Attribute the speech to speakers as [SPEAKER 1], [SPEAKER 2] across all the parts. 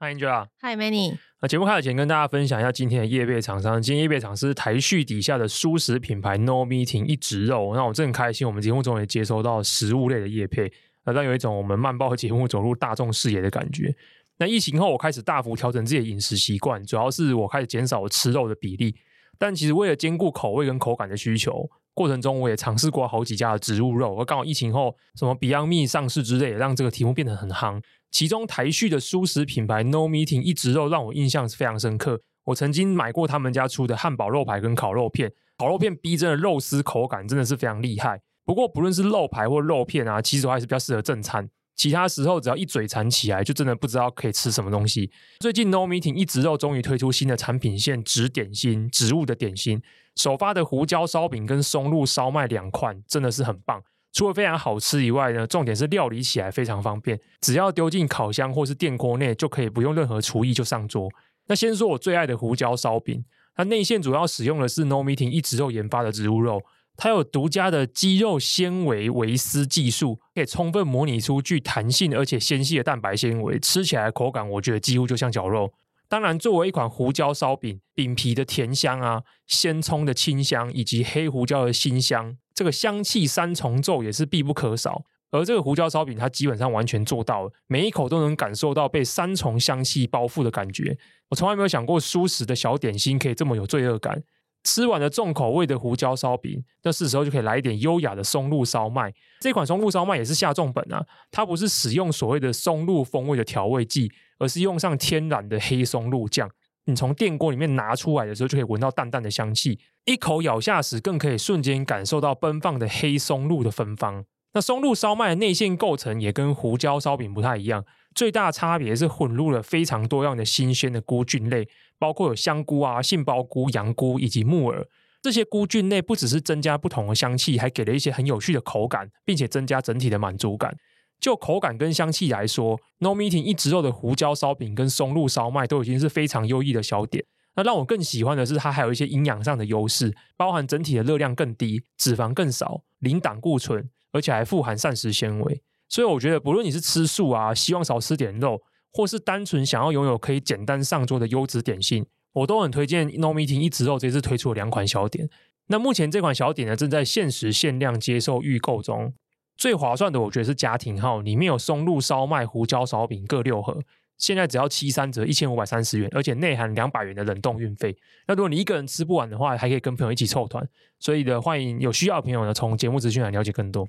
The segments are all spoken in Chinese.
[SPEAKER 1] Hi Angela。
[SPEAKER 2] Hi Manny。
[SPEAKER 1] 那节目开始前跟大家分享一下今天的夜配厂商。今天夜配厂是台旭底下的蔬食品牌 No Meeting 一植肉。那我真的很开心，我们节目终于接收到食物类的夜配，那让有一种我们慢报节目走入大众视野的感觉。那疫情后，我开始大幅调整自己的饮食习惯，主要是我开始减少吃肉的比例。但其实为了兼顾口味跟口感的需求，过程中我也尝试过好几家的植物肉。而刚好疫情后，什么 Beyond Meat 上市之类，让这个题目变得很夯。其中台旭的蔬食品牌 No Meeting 一直肉让我印象是非常深刻。我曾经买过他们家出的汉堡肉排跟烤肉片，烤肉片逼真的肉丝口感真的是非常厉害。不过不论是肉排或肉片啊，其实我还是比较适合正餐。其他时候只要一嘴馋起来，就真的不知道可以吃什么东西。最近 No Meeting 一直肉终于推出新的产品线——植点心，植物的点心。首发的胡椒烧饼跟松露烧麦两款真的是很棒。除了非常好吃以外呢，重点是料理起来非常方便，只要丢进烤箱或是电锅内，就可以不用任何厨艺就上桌。那先说我最爱的胡椒烧饼，它内馅主要使用的是 No Meeting 一植肉研发的植物肉。它有独家的肌肉纤维维丝技术，可以充分模拟出具弹性而且纤细的蛋白纤维，吃起来口感我觉得几乎就像绞肉。当然，作为一款胡椒烧饼，饼皮的甜香啊，鲜葱的清香以及黑胡椒的辛香，这个香气三重奏也是必不可少。而这个胡椒烧饼，它基本上完全做到了，每一口都能感受到被三重香气包覆的感觉。我从来没有想过舒食的小点心可以这么有罪恶感。吃完了重口味的胡椒烧饼，那是时候就可以来一点优雅的松露烧麦。这款松露烧麦也是下重本啊，它不是使用所谓的松露风味的调味剂，而是用上天然的黑松露酱。你从电锅里面拿出来的时候，就可以闻到淡淡的香气，一口咬下时，更可以瞬间感受到奔放的黑松露的芬芳。那松露烧麦的内馅构成也跟胡椒烧饼不太一样，最大差别是混入了非常多样的新鲜的菇菌类。包括有香菇啊、杏鲍菇、洋菇以及木耳，这些菇菌类不只是增加不同的香气，还给了一些很有趣的口感，并且增加整体的满足感。就口感跟香气来说，No Meeting 一植肉的胡椒烧饼跟松露烧麦都已经是非常优异的小点。那让我更喜欢的是，它还有一些营养上的优势，包含整体的热量更低、脂肪更少、零胆固醇，而且还富含膳食纤维。所以我觉得，不论你是吃素啊，希望少吃点肉。或是单纯想要拥有可以简单上桌的优质点心，我都很推荐 No Meeting 一植肉这次推出的两款小点。那目前这款小点呢，正在限时限量接受预购中。最划算的，我觉得是家庭号，里面有松露烧麦、胡椒烧饼各六盒，现在只要七三折，一千五百三十元，而且内含两百元的冷冻运费。那如果你一个人吃不完的话，还可以跟朋友一起凑团。所以的欢迎有需要的朋友呢，从节目资讯来了解更多。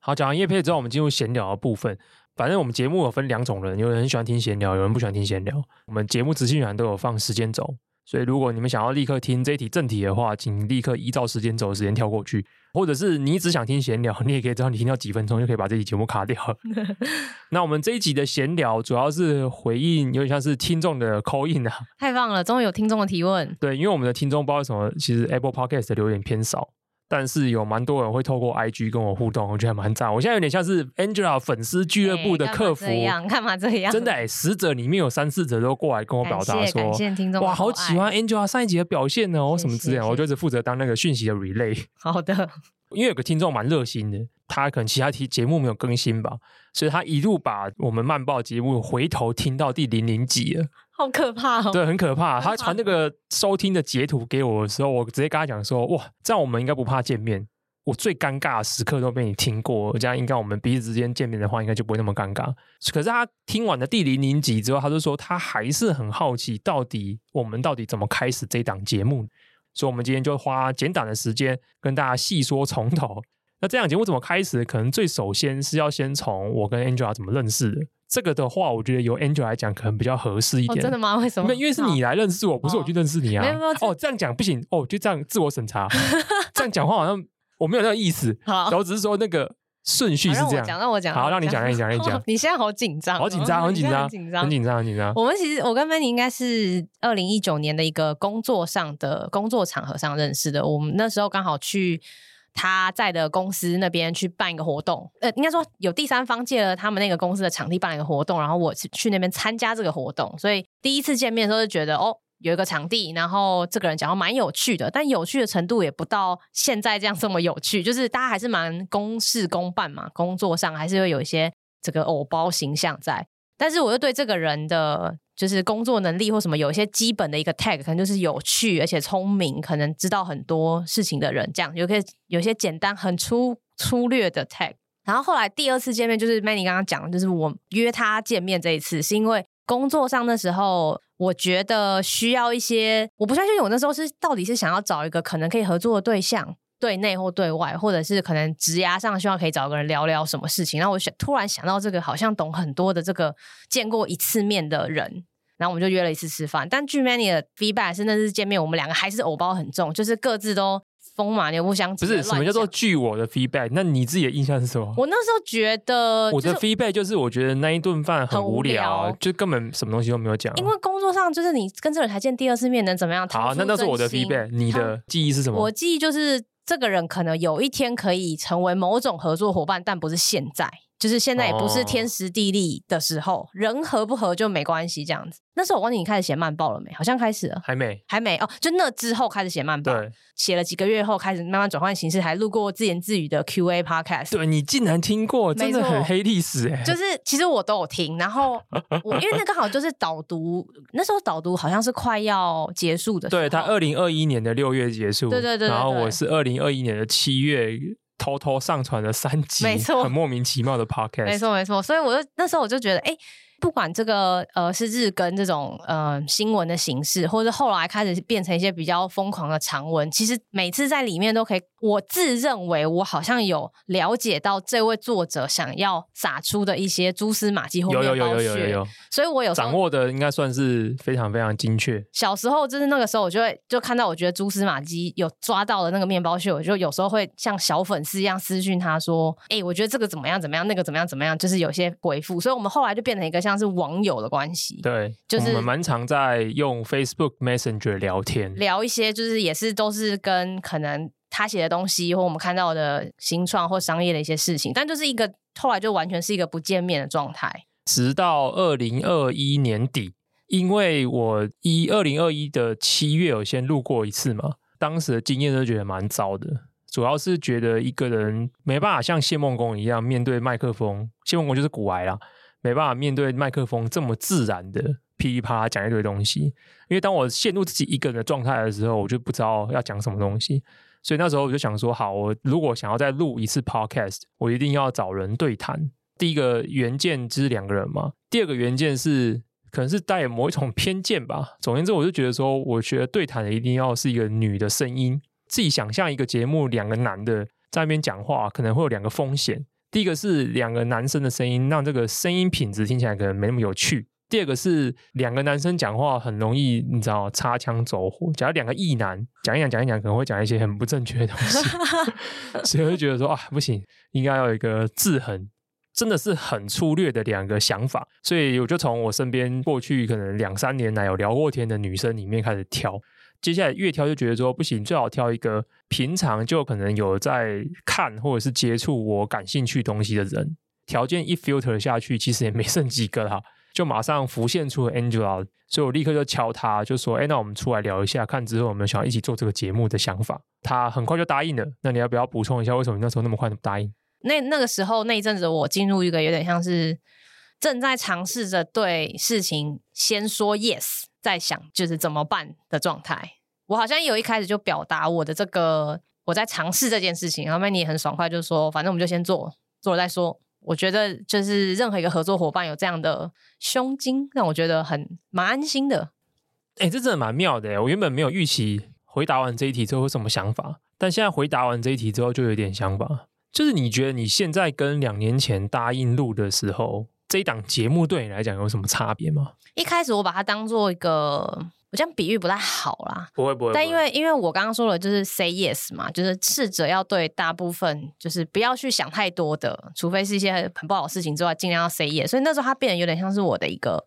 [SPEAKER 1] 好，讲完叶配之后，我们进入闲聊的部分。反正我们节目有分两种人，有人很喜欢听闲聊，有人不喜欢听闲聊。我们节目资讯栏都有放时间轴，所以如果你们想要立刻听这一题正题的话，请立刻依照时间轴的时间跳过去，或者是你只想听闲聊，你也可以知道你听到几分钟就可以把这期节目卡掉。那我们这一集的闲聊主要是回应，有点像是听众的 call in 啊，
[SPEAKER 2] 太棒了，终于有听众的提问。
[SPEAKER 1] 对，因为我们的听众不知道为什么，其实 Apple Podcast 的留言偏少。但是有蛮多人会透过 IG 跟我互动，我觉得还蛮赞。我现在有点像是 Angela 粉丝俱乐部的客服，
[SPEAKER 2] 样？干嘛这样？
[SPEAKER 1] 真的哎，十者里面有三四者都过来跟我表达说，
[SPEAKER 2] 感谢听众，
[SPEAKER 1] 哇，好喜欢 Angela 上一集的表现哦，什么之类的，我就是负责当那个讯息的 relay。
[SPEAKER 2] 好的，
[SPEAKER 1] 因为有个听众蛮热心的，他可能其他题节目没有更新吧，所以他一路把我们慢报节目回头听到第零零集了。
[SPEAKER 2] 好可怕哦！
[SPEAKER 1] 对，很可怕。他传那个收听的截图给我的时候，我直接跟他讲说：“哇，这样我们应该不怕见面。我最尴尬的时刻都被你听过，这样应该我们彼此之间见面的话，应该就不会那么尴尬。”可是他听完了第零零集之后，他就说他还是很好奇，到底我们到底怎么开始这档节目。所以，我们今天就花简短的时间跟大家细说从头。那这档节目怎么开始？可能最首先是要先从我跟 Angela 怎么认识的。这个的话，我觉得由 Angela 来讲可能比较合适一点。
[SPEAKER 2] 哦。真的吗？为什么？
[SPEAKER 1] 因为是你来认识我，不是我去认识你啊。
[SPEAKER 2] 哦，
[SPEAKER 1] 哦，这样讲不行哦，就这样自我审查。这样讲话好像我没有那个意思。好，然后只是说那个顺序是这样。讲，让我讲。好，让你讲，让你讲，让你讲。你现在好紧张，
[SPEAKER 2] 好紧张，很紧张，
[SPEAKER 1] 很紧张，很紧张，很紧张。
[SPEAKER 2] 我们其实，我跟 Manny 应该是二零一九年的一个工作上的工作场合上认识的。我们那时候刚好去。他在的公司那边去办一个活动，呃，应该说有第三方借了他们那个公司的场地办一个活动，然后我去去那边参加这个活动，所以第一次见面的时候就觉得哦，有一个场地，然后这个人讲话蛮有趣的，但有趣的程度也不到现在这样这么有趣，就是大家还是蛮公事公办嘛，工作上还是会有一些这个偶包形象在。但是我又对这个人的就是工作能力或什么有一些基本的一个 tag，可能就是有趣而且聪明，可能知道很多事情的人，这样有可以有些简单很粗粗略的 tag。然后后来第二次见面，就是 Manny 刚刚讲的，就是我约他见面这一次，是因为工作上的时候，我觉得需要一些，我不相信我那时候是到底是想要找一个可能可以合作的对象。对内或对外，或者是可能职涯上希望可以找个人聊聊什么事情。然后我想突然想到这个好像懂很多的这个见过一次面的人，然后我们就约了一次吃饭。但据 Manny 的 feedback 是那次见面，我们两个还是偶包很重，就是各自都风马牛不相及。
[SPEAKER 1] 不是什么叫做据我的 feedback？那你自己的印象是什么？
[SPEAKER 2] 我那时候觉得
[SPEAKER 1] 我的 feedback 就是我觉得那一顿饭很无聊，就根本什么东西都没有讲。
[SPEAKER 2] 因为工作上就是你跟这个人才见第二次面，能怎么样？
[SPEAKER 1] 好，那那是我的 feedback。你的记忆是什么？
[SPEAKER 2] 我记忆就是。这个人可能有一天可以成为某种合作伙伴，但不是现在。就是现在也不是天时地利的时候，哦、人合不合就没关系，这样子。那时候我忘记，你开始写慢报了没？好像开始了，
[SPEAKER 1] 还没，
[SPEAKER 2] 还没哦。就那之后开始写慢报，
[SPEAKER 1] 对，
[SPEAKER 2] 写了几个月后开始慢慢转换形式，还录过自言自语的 Q&A podcast。
[SPEAKER 1] 对，你竟然听过，真的很黑历史哎。
[SPEAKER 2] 就是其实我都有听，然后 我因为那刚好就是导读，那时候导读好像是快要结束的
[SPEAKER 1] 对，他二零二一年的六月结束，
[SPEAKER 2] 對對，对对对，
[SPEAKER 1] 然后我是二零二一年的七月。偷偷上传了三集，
[SPEAKER 2] 没错，
[SPEAKER 1] 很莫名其妙的 podcast，
[SPEAKER 2] 没错没错，所以我就那时候我就觉得，哎。不管这个呃是日更这种呃新闻的形式，或者后来开始变成一些比较疯狂的长文，其实每次在里面都可以，我自认为我好像有了解到这位作者想要撒出的一些蛛丝马迹或面包屑，有有有有有有，所以我有
[SPEAKER 1] 掌握的应该算是非常非常精确。
[SPEAKER 2] 小时候就是那个时候，我就会就看到我觉得蛛丝马迹有抓到了那个面包屑，我就有时候会像小粉丝一样私讯他说：“哎、欸，我觉得这个怎么样怎么样，那个怎么样怎么样。”就是有些回复，所以我们后来就变成一个像。像是网友的关系，
[SPEAKER 1] 对，
[SPEAKER 2] 就是
[SPEAKER 1] 我们蛮常在用 Facebook Messenger 聊天，
[SPEAKER 2] 聊一些就是也是都是跟可能他写的东西或我们看到的新创或商业的一些事情，但就是一个后来就完全是一个不见面的状态。
[SPEAKER 1] 直到二零二一年底，因为我一二零二一的七月有先录过一次嘛，当时的经验都觉得蛮糟的，主要是觉得一个人没办法像谢孟恭一样面对麦克风，谢孟恭就是古癌啦。没办法面对麦克风这么自然的噼里啪啦讲一堆东西，因为当我陷入自己一个人的状态的时候，我就不知道要讲什么东西，所以那时候我就想说，好，我如果想要再录一次 podcast，我一定要找人对谈。第一个原件就是两个人嘛，第二个原件是可能是带有某一种偏见吧。总言之，我就觉得说，我觉得对谈的一定要是一个女的声音。自己想象一个节目，两个男的在那边讲话，可能会有两个风险。第一个是两个男生的声音，让这个声音品质听起来可能没那么有趣。第二个是两个男生讲话很容易，你知道擦枪走火。假如两个异男讲一讲讲一讲，可能会讲一些很不正确的东西，所以我就觉得说啊，不行，应该要有一个制衡，真的是很粗略的两个想法。所以我就从我身边过去可能两三年来有聊过天的女生里面开始挑。接下来越挑就觉得说不行，最好挑一个平常就可能有在看或者是接触我感兴趣东西的人。条件一 filter 下去，其实也没剩几个哈，就马上浮现出了 Angela，所以我立刻就敲他，就说：“哎，那我们出来聊一下，看之后有没有想要一起做这个节目的想法。”他很快就答应了。那你要不要补充一下，为什么你那时候那么快就答应？
[SPEAKER 2] 那那个时候那一阵子，我进入一个有点像是正在尝试着对事情先说 yes。在想就是怎么办的状态，我好像有一开始就表达我的这个我在尝试这件事情，然后 Manny 也很爽快就说，反正我们就先做，做了再说。我觉得就是任何一个合作伙伴有这样的胸襟，让我觉得很蛮安心的。
[SPEAKER 1] 哎、欸，这真的蛮妙的。我原本没有预期回答完这一题之后有什么想法，但现在回答完这一题之后就有点想法，就是你觉得你现在跟两年前答应录的时候，这一档节目对你来讲有什么差别吗？
[SPEAKER 2] 一开始我把它当做一个，我这样比喻不太好啦。
[SPEAKER 1] 不会不会。
[SPEAKER 2] 但因为因为我刚刚说了，就是 say yes 嘛，就是试着要对大部分，就是不要去想太多的，除非是一些很不好的事情之外，尽量要 say yes。所以那时候它变得有点像是我的一个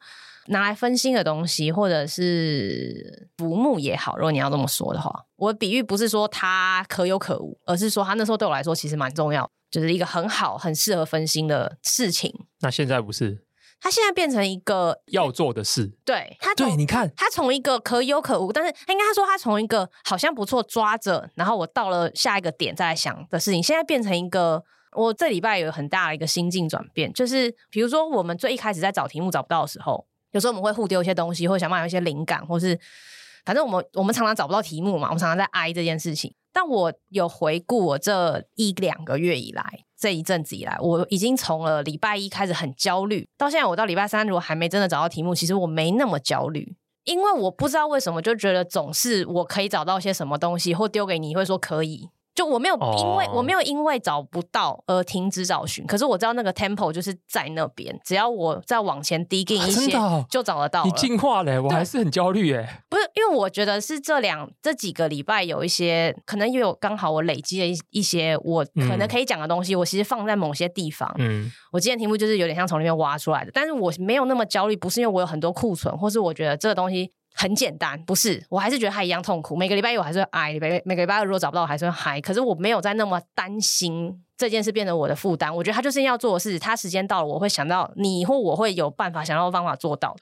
[SPEAKER 2] 拿来分心的东西，或者是浮木也好。如果你要这么说的话，我的比喻不是说它可有可无，而是说它那时候对我来说其实蛮重要。就是一个很好、很适合分心的事情。
[SPEAKER 1] 那现在不是？
[SPEAKER 2] 他现在变成一个
[SPEAKER 1] 要做的事。
[SPEAKER 2] 对，他
[SPEAKER 1] 对，你看，
[SPEAKER 2] 他从一个可有可无，但是他应该说他从一个好像不错抓着，然后我到了下一个点再来想的事情，现在变成一个我这礼拜有很大的一个心境转变，就是比如说我们最一开始在找题目找不到的时候，有时候我们会互丢一些东西，或者想办法有一些灵感，或是反正我们我们常常找不到题目嘛，我们常常在哀这件事情。但我有回顾我这一两个月以来，这一阵子以来，我已经从了礼拜一开始很焦虑，到现在我到礼拜三如果还没真的找到题目，其实我没那么焦虑。因为我不知道为什么就觉得总是我可以找到些什么东西，或丢给你会说可以。就我没有因为、oh. 我没有因为找不到而停止找寻，可是我知道那个 tempo 就是在那边，只要我再往前 digging 一些，就找得到。
[SPEAKER 1] 你进化了，我还是很焦虑耶。
[SPEAKER 2] 不是，因为我觉得是这两这几个礼拜有一些可能，因为刚好我累积了一一些我可能可以讲的东西，嗯、我其实放在某些地方。嗯，我今天题目就是有点像从里面挖出来的，但是我没有那么焦虑，不是因为我有很多库存，或是我觉得这个东西。很简单，不是，我还是觉得他一样痛苦。每个礼拜一我还是会挨，每每个礼拜二如果找不到，我还是会嗨。可是我没有再那么担心这件事变成我的负担。我觉得他就是要做的事，他时间到了，我会想到你或我会有办法想到方法做到。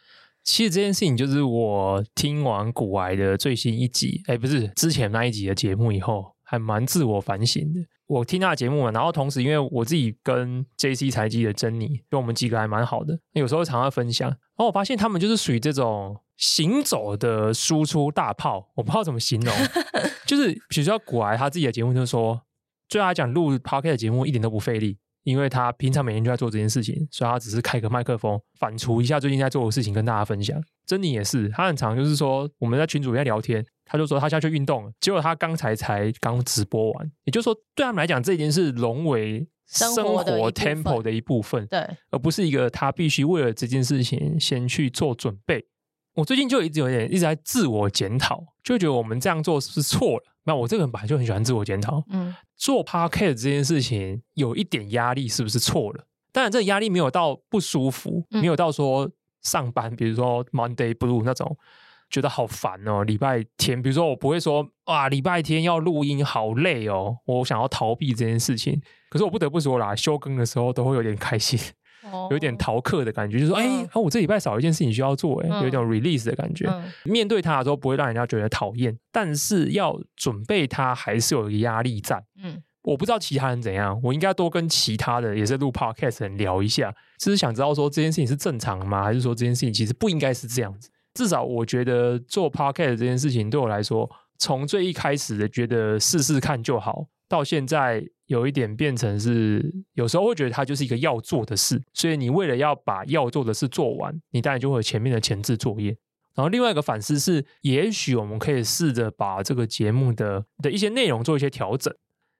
[SPEAKER 1] 其实这件事情就是我听完古癌的最新一集，哎，不是之前那一集的节目以后，还蛮自我反省的。我听他的节目嘛，然后同时因为我自己跟 JC 财经的珍妮，跟我们几个还蛮好的，有时候常常分享，然后我发现他们就是属于这种。行走的输出大炮，我不知道怎么形容，就是比如说股癌他自己的节目，就是说，对他来讲录 podcast 的节目一点都不费力，因为他平常每天就在做这件事情，所以他只是开个麦克风，反刍一下最近在做的事情跟大家分享。珍妮也是，他很常就是说我们在群组在聊天，他就说他下去运动了，结果他刚才才刚直播完，也就是说对他们来讲这已经是融为生活 tempo 的一部分，
[SPEAKER 2] 对，
[SPEAKER 1] 而不是一个他必须为了这件事情先去做准备。我最近就一直有点一直在自我检讨，就觉得我们这样做是不是错了？那我这个人本来就很喜欢自我检讨。嗯，做 podcast 这件事情有一点压力，是不是错了？当然，这个压力没有到不舒服，没有到说上班，比如说 Monday Blue 那种觉得好烦哦。礼拜天，比如说我不会说哇，礼拜天要录音好累哦，我想要逃避这件事情。可是我不得不说啦，休更的时候都会有点开心。有点逃课的感觉，就是说，哎、我这礼拜少一件事情需要做，哎，有一种 release 的感觉。嗯、面对他的时候，不会让人家觉得讨厌，但是要准备他，还是有一个压力在。嗯，我不知道其他人怎样，我应该多跟其他的也是录 podcast 的人聊一下，只是想知道说这件事情是正常吗？还是说这件事情其实不应该是这样子？至少我觉得做 podcast 这件事情对我来说，从最一开始的觉得试试看就好。到现在有一点变成是，有时候会觉得它就是一个要做的事，所以你为了要把要做的事做完，你当然就会有前面的前置作业。然后另外一个反思是，也许我们可以试着把这个节目的的一些内容做一些调整。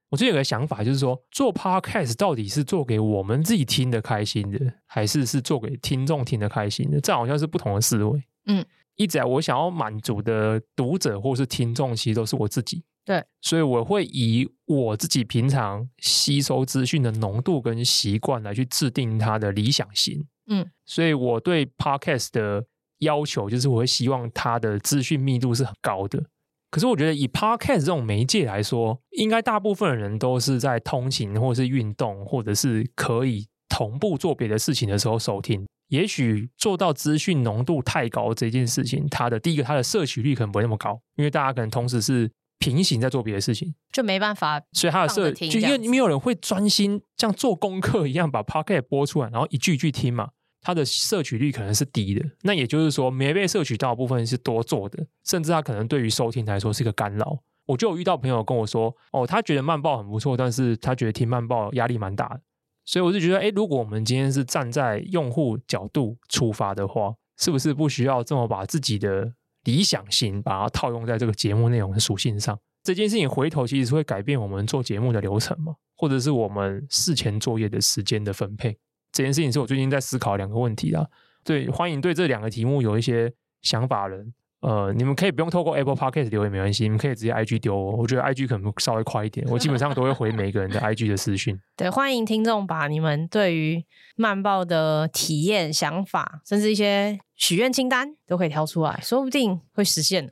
[SPEAKER 1] 我最近有个想法，就是说做 podcast 到底是做给我们自己听的开心的，还是是做给听众听的开心的？这好像是不同的思维。嗯，一直来我想要满足的读者或是听众，其实都是我自己。
[SPEAKER 2] 对，
[SPEAKER 1] 所以我会以我自己平常吸收资讯的浓度跟习惯来去制定它的理想型。嗯，所以我对 Podcast 的要求就是，我会希望它的资讯密度是很高的。可是我觉得以 Podcast 这种媒介来说，应该大部分的人都是在通勤或者是运动，或者是可以同步做别的事情的时候收听。也许做到资讯浓度太高这件事情，它的第一个，它的摄取率可能不会那么高，因为大家可能同时是。平行在做别的事情，
[SPEAKER 2] 就没办法。
[SPEAKER 1] 所以他的设，就因为没有人会专心像做功课一样把 podcast 播出来，然后一句一句听嘛。他的摄取率可能是低的。那也就是说，没被摄取到的部分是多做的，甚至他可能对于收听来说是一个干扰。我就有遇到朋友跟我说，哦，他觉得慢报很不错，但是他觉得听慢报压力蛮大的。所以我就觉得，哎，如果我们今天是站在用户角度出发的话，是不是不需要这么把自己的理想型把它套用在这个节目内容的属性上，这件事情回头其实是会改变我们做节目的流程嘛，或者是我们事前作业的时间的分配。这件事情是我最近在思考两个问题啦。对，欢迎对这两个题目有一些想法的人。呃，你们可以不用透过 Apple Podcast 留言没关系，你们可以直接 IG 丢我。我觉得 IG 可能稍微快一点，我基本上都会回每个人的 IG 的私讯。
[SPEAKER 2] 对，欢迎听众把你们对于慢报的体验、想法，甚至一些许愿清单都可以挑出来，说不定会实现呢。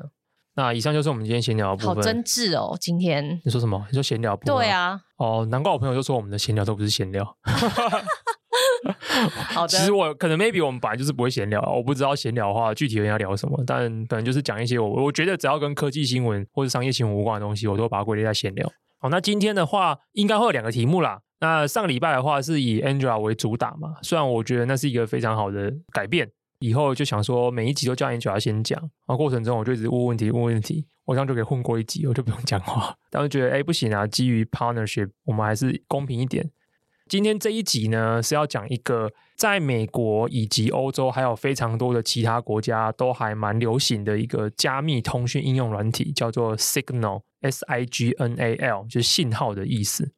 [SPEAKER 1] 那以上就是我们今天闲聊的部分。
[SPEAKER 2] 好真挚哦，今天
[SPEAKER 1] 你说什么？你说闲聊部分？
[SPEAKER 2] 对啊。
[SPEAKER 1] 哦，难怪我朋友就说我们的闲聊都不是闲聊。
[SPEAKER 2] 好的，
[SPEAKER 1] 其实我可能 maybe 我们本来就是不会闲聊，我不知道闲聊的话具体人要聊什么，但可能就是讲一些我我觉得只要跟科技新闻或者商业新闻无关的东西，我都把它归类在闲聊。好，那今天的话应该会有两个题目啦。那上个礼拜的话是以 Angela 为主打嘛，虽然我觉得那是一个非常好的改变，以后就想说每一集都叫 Angela 先讲，然后过程中我就一直问问题问问题，我这样就可以混过一集，我就不用讲话。但是觉得哎不行啊，基于 partnership，我们还是公平一点。今天这一集呢是要讲一个在美国以及欧洲还有非常多的其他国家都还蛮流行的一个加密通讯应用软体，叫做 Signal，S I G N A L，就是信号的意思。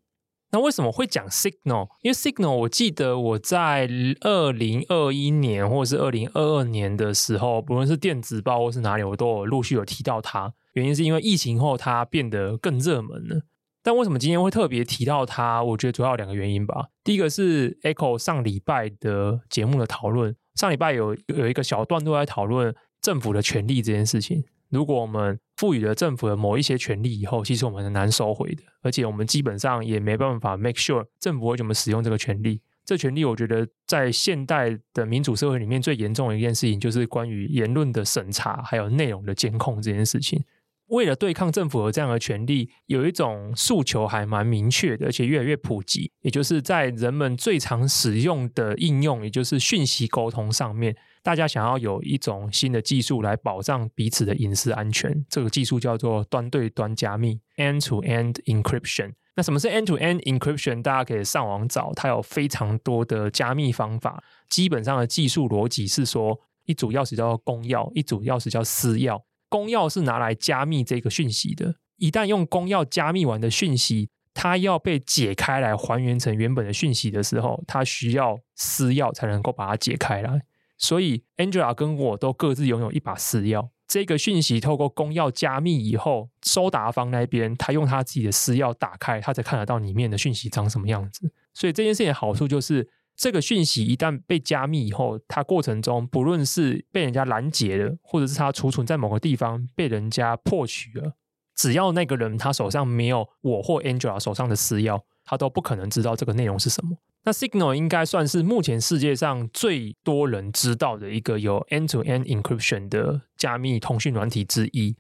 [SPEAKER 1] 那为什么会讲 Signal？因为 Signal，我记得我在二零二一年或者是二零二二年的时候，不论是电子报或是哪里，我都有陆续有提到它。原因是因为疫情后它变得更热门了。但为什么今天会特别提到它？我觉得主要有两个原因吧。第一个是 Echo 上礼拜的节目的讨论，上礼拜有有一个小段落在讨论政府的权利这件事情。如果我们赋予了政府的某一些权利以后，其实我们很难收回的，而且我们基本上也没办法 make sure 政府会怎么使用这个权利。这权利，我觉得在现代的民主社会里面最严重的一件事情，就是关于言论的审查还有内容的监控这件事情。为了对抗政府的这样的权利，有一种诉求还蛮明确的，而且越来越普及，也就是在人们最常使用的应用，也就是讯息沟通上面，大家想要有一种新的技术来保障彼此的隐私安全。这个技术叫做端对端加密 （end-to-end encryption）。那什么是 end-to-end encryption？大家可以上网找，它有非常多的加密方法。基本上的技术逻辑是说，一组钥匙叫做公钥，一组钥匙叫私钥。公钥是拿来加密这个讯息的，一旦用公钥加密完的讯息，它要被解开来还原成原本的讯息的时候，它需要私钥才能够把它解开来。所以，Angela 跟我都各自拥有一把私钥。这个讯息透过公钥加密以后，收达方那边他用他自己的私钥打开，他才看得到里面的讯息长什么样子。所以这件事情的好处就是。这个讯息一旦被加密以后，它过程中不论是被人家拦截了，或者是它储存在某个地方被人家破取了，只要那个人他手上没有我或 Angela 手上的私钥，他都不可能知道这个内容是什么。那 Signal 应该算是目前世界上最多人知道的一个有 end-to-end encryption 的加密通讯软体之一。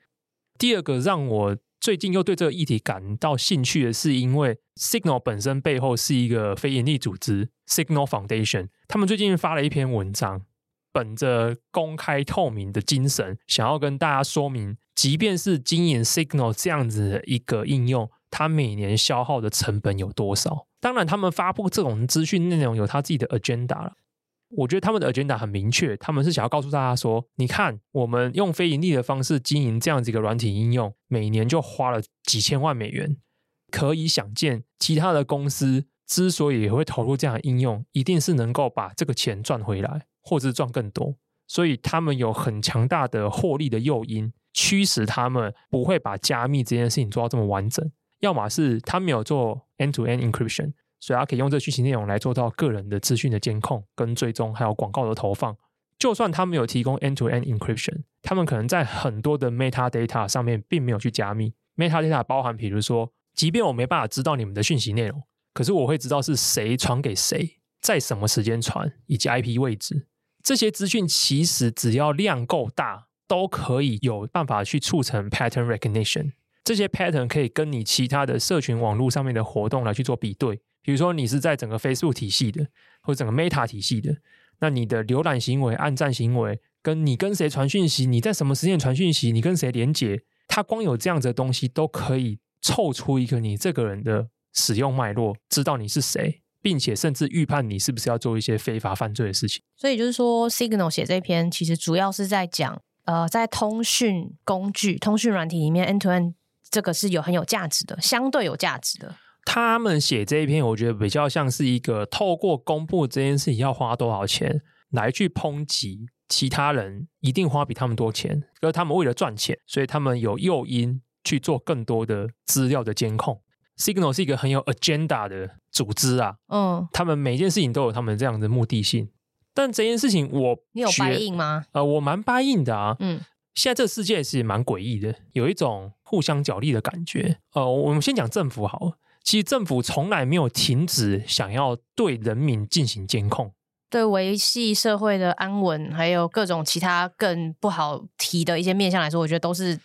[SPEAKER 1] 第二个让我最近又对这个议题感到兴趣的是，因为 Signal 本身背后是一个非营利组织 Signal Foundation，他们最近发了一篇文章，本着公开透明的精神，想要跟大家说明，即便是经营 Signal 这样子的一个应用，它每年消耗的成本有多少？当然，他们发布这种资讯内容有他自己的 agenda 了。我觉得他们的 agenda 很明确，他们是想要告诉大家说：你看，我们用非盈利的方式经营这样子一个软体应用，每年就花了几千万美元。可以想见，其他的公司之所以也会投入这样的应用，一定是能够把这个钱赚回来，或者是赚更多。所以他们有很强大的获利的诱因，驱使他们不会把加密这件事情做到这么完整。要么是他没有做 end-to-end encryption。所以，他可以用这讯息内容来做到个人的资讯的监控跟追踪，还有广告的投放。就算他们有提供 end-to-end encryption，他们可能在很多的 metadata 上面并没有去加密。metadata 包含，比如说，即便我没办法知道你们的讯息内容，可是我会知道是谁传给谁，在什么时间传，以及 IP 位置。这些资讯其实只要量够大，都可以有办法去促成 pattern recognition。这些 pattern 可以跟你其他的社群网络上面的活动来去做比对。比如说，你是在整个 Facebook 体系的，或者整个 Meta 体系的，那你的浏览行为、按赞行为，跟你跟谁传讯息，你在什么时间传讯息，你跟谁连接，它光有这样子的东西，都可以凑出一个你这个人的使用脉络，知道你是谁，并且甚至预判你是不是要做一些非法犯罪的事情。
[SPEAKER 2] 所以就是说，Signal 写这篇其实主要是在讲，呃，在通讯工具、通讯软体里面，End-to-End 这个是有很有价值的，相对有价值的。
[SPEAKER 1] 他们写这一篇，我觉得比较像是一个透过公布这件事情要花多少钱来去抨击其他人，一定花比他们多钱，而他们为了赚钱，所以他们有诱因去做更多的资料的监控。Signal 是一个很有 agenda 的组织啊，嗯，他们每件事情都有他们这样的目的性。但这件事情我
[SPEAKER 2] 你有 buy in 吗？
[SPEAKER 1] 呃，我蛮 buy in 的啊，嗯，现在这个世界是蛮诡异的，有一种互相角力的感觉。呃，我们先讲政府好了。其实政府从来没有停止想要对人民进行监控，
[SPEAKER 2] 对维系社会的安稳，还有各种其他更不好提的一些面向来说，我觉得都是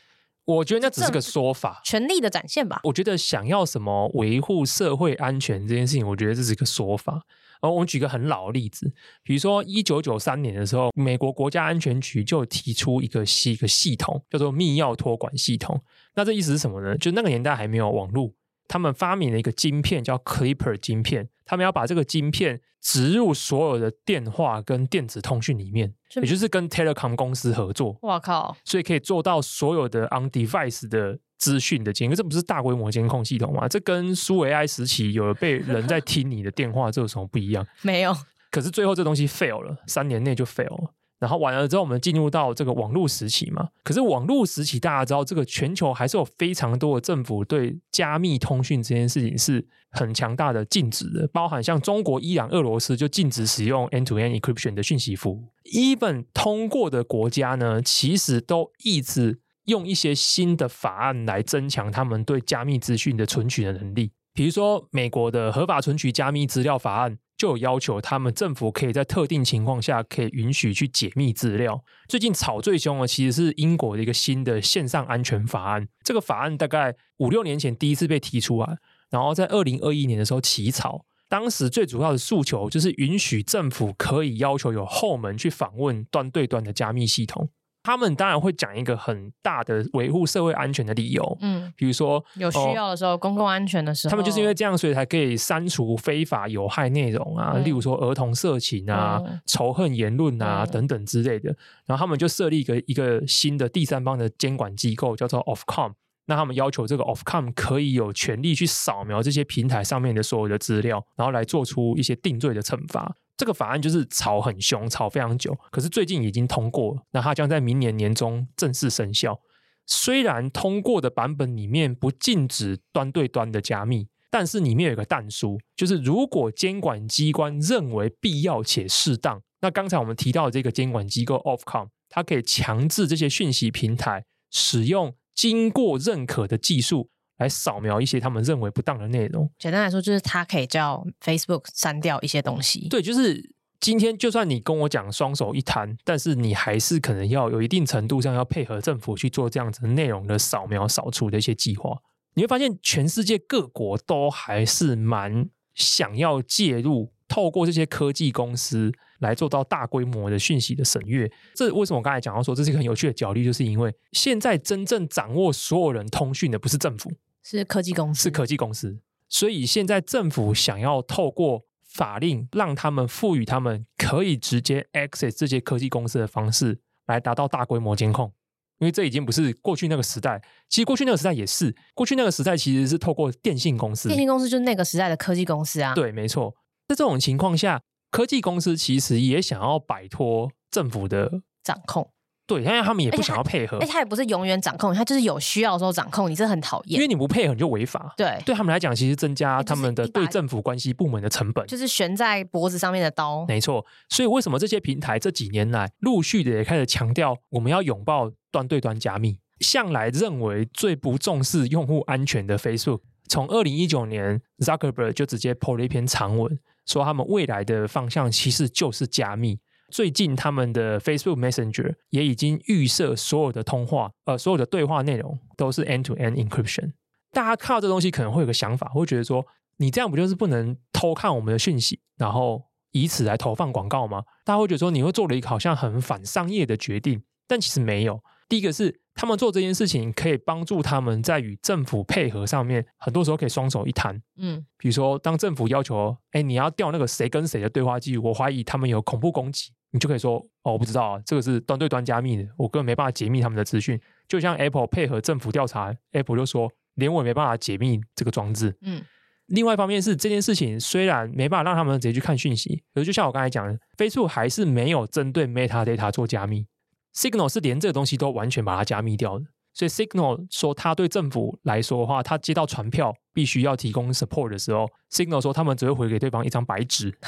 [SPEAKER 1] 我觉得那只是个说法，
[SPEAKER 2] 权力的展现吧。
[SPEAKER 1] 我觉得想要什么维护社会安全这件事情，我觉得这是一个说法。而我们举个很老的例子，比如说一九九三年的时候，美国国家安全局就提出一个系一个系统，叫做密钥托管系统。那这意思是什么呢？就那个年代还没有网络，他们发明了一个晶片叫 Clipper 晶片，他们要把这个晶片植入所有的电话跟电子通讯里面，也就是跟 Telecom 公司合作。
[SPEAKER 2] 哇靠！
[SPEAKER 1] 所以可以做到所有的 on device 的资讯的监控，这不是大规模监控系统吗？这跟苏维埃时期有被人在听你的电话，这有什么不一样？
[SPEAKER 2] 没有。
[SPEAKER 1] 可是最后这东西 fail 了，三年内就 fail 了。然后完了之后，我们进入到这个网络时期嘛。可是网络时期，大家知道，这个全球还是有非常多的政府对加密通讯这件事情是很强大的禁止的，包含像中国、伊朗、俄罗斯就禁止使用 end-to-end encryption 的讯息服务。even 通过的国家呢，其实都一直用一些新的法案来增强他们对加密资讯的存取的能力。比如说，美国的合法存取加密资料法案。就有要求，他们政府可以在特定情况下可以允许去解密资料。最近吵最凶的其实是英国的一个新的线上安全法案。这个法案大概五六年前第一次被提出来，然后在二零二一年的时候起草。当时最主要的诉求就是允许政府可以要求有后门去访问端对端的加密系统。他们当然会讲一个很大的维护社会安全的理由，嗯，比如说
[SPEAKER 2] 有需要的时候，哦、公共安全的时候，
[SPEAKER 1] 他们就是因为这样，所以才可以删除非法有害内容啊，嗯、例如说儿童色情啊、嗯、仇恨言论啊、嗯、等等之类的。然后他们就设立一个一个新的第三方的监管机构，叫做 Ofcom。那他们要求这个 Ofcom 可以有权利去扫描这些平台上面的所有的资料，然后来做出一些定罪的惩罚。这个法案就是吵很凶，吵非常久，可是最近已经通过了，那它将在明年年中正式生效。虽然通过的版本里面不禁止端对端的加密，但是里面有一个但书，就是如果监管机关认为必要且适当，那刚才我们提到的这个监管机构 Ofcom，它可以强制这些讯息平台使用经过认可的技术。来扫描一些他们认为不当的内容。
[SPEAKER 2] 简单来说，就是他可以叫 Facebook 删掉一些东西。
[SPEAKER 1] 对，就是今天就算你跟我讲双手一摊，但是你还是可能要有一定程度上要配合政府去做这样子内容的扫描、扫除的一些计划。你会发现，全世界各国都还是蛮想要介入，透过这些科技公司来做到大规模的讯息的审阅。这为什么我刚才讲到说这是一个很有趣的角力，就是因为现在真正掌握所有人通讯的不是政府。
[SPEAKER 2] 是科技公司，
[SPEAKER 1] 是科技公司，所以现在政府想要透过法令，让他们赋予他们可以直接 access 这些科技公司的方式，来达到大规模监控。因为这已经不是过去那个时代，其实过去那个时代也是，过去那个时代其实是透过电信公司，
[SPEAKER 2] 电信公司就是那个时代的科技公司啊。
[SPEAKER 1] 对，没错。在这种情况下，科技公司其实也想要摆脱政府的
[SPEAKER 2] 掌控。
[SPEAKER 1] 对，因为他们也不想要配合，
[SPEAKER 2] 而且他也不是永远掌控，他就是有需要的时候掌控，你是很讨厌，
[SPEAKER 1] 因为你不配合你就违法。
[SPEAKER 2] 对，
[SPEAKER 1] 对他们来讲，其实增加他们的对政府关系部门的成本，
[SPEAKER 2] 就是悬在脖子上面的刀。
[SPEAKER 1] 没错，所以为什么这些平台这几年来陆续的也开始强调，我们要拥抱端对端加密？向来认为最不重视用户安全的 Facebook，从二零一九年 Zuckerberg 就直接 po 了一篇长文，说他们未来的方向其实就是加密。最近，他们的 Facebook Messenger 也已经预设所有的通话，呃，所有的对话内容都是 end-to-end encryption。大家看到这东西，可能会有个想法，会觉得说，你这样不就是不能偷看我们的讯息，然后以此来投放广告吗？大家会觉得说，你会做了一个好像很反商业的决定，但其实没有。第一个是，他们做这件事情可以帮助他们在与政府配合上面，很多时候可以双手一摊。嗯，比如说，当政府要求，哎，你要调那个谁跟谁的对话记录，我怀疑他们有恐怖攻击。你就可以说哦，我不知道啊，这个是端对端加密的，我根本没办法解密他们的资讯。就像 Apple 配合政府调查，Apple 就说连我也没办法解密这个装置。嗯，另外一方面是这件事情虽然没办法让他们直接去看讯息，可是就像我刚才讲的，Facebook 还是没有针对 Metadata 做加密，Signal 是连这个东西都完全把它加密掉的。所以 Signal 说，他对政府来说的话，他接到传票必须要提供 support 的时候，Signal 说他们只会回给对方一张白纸。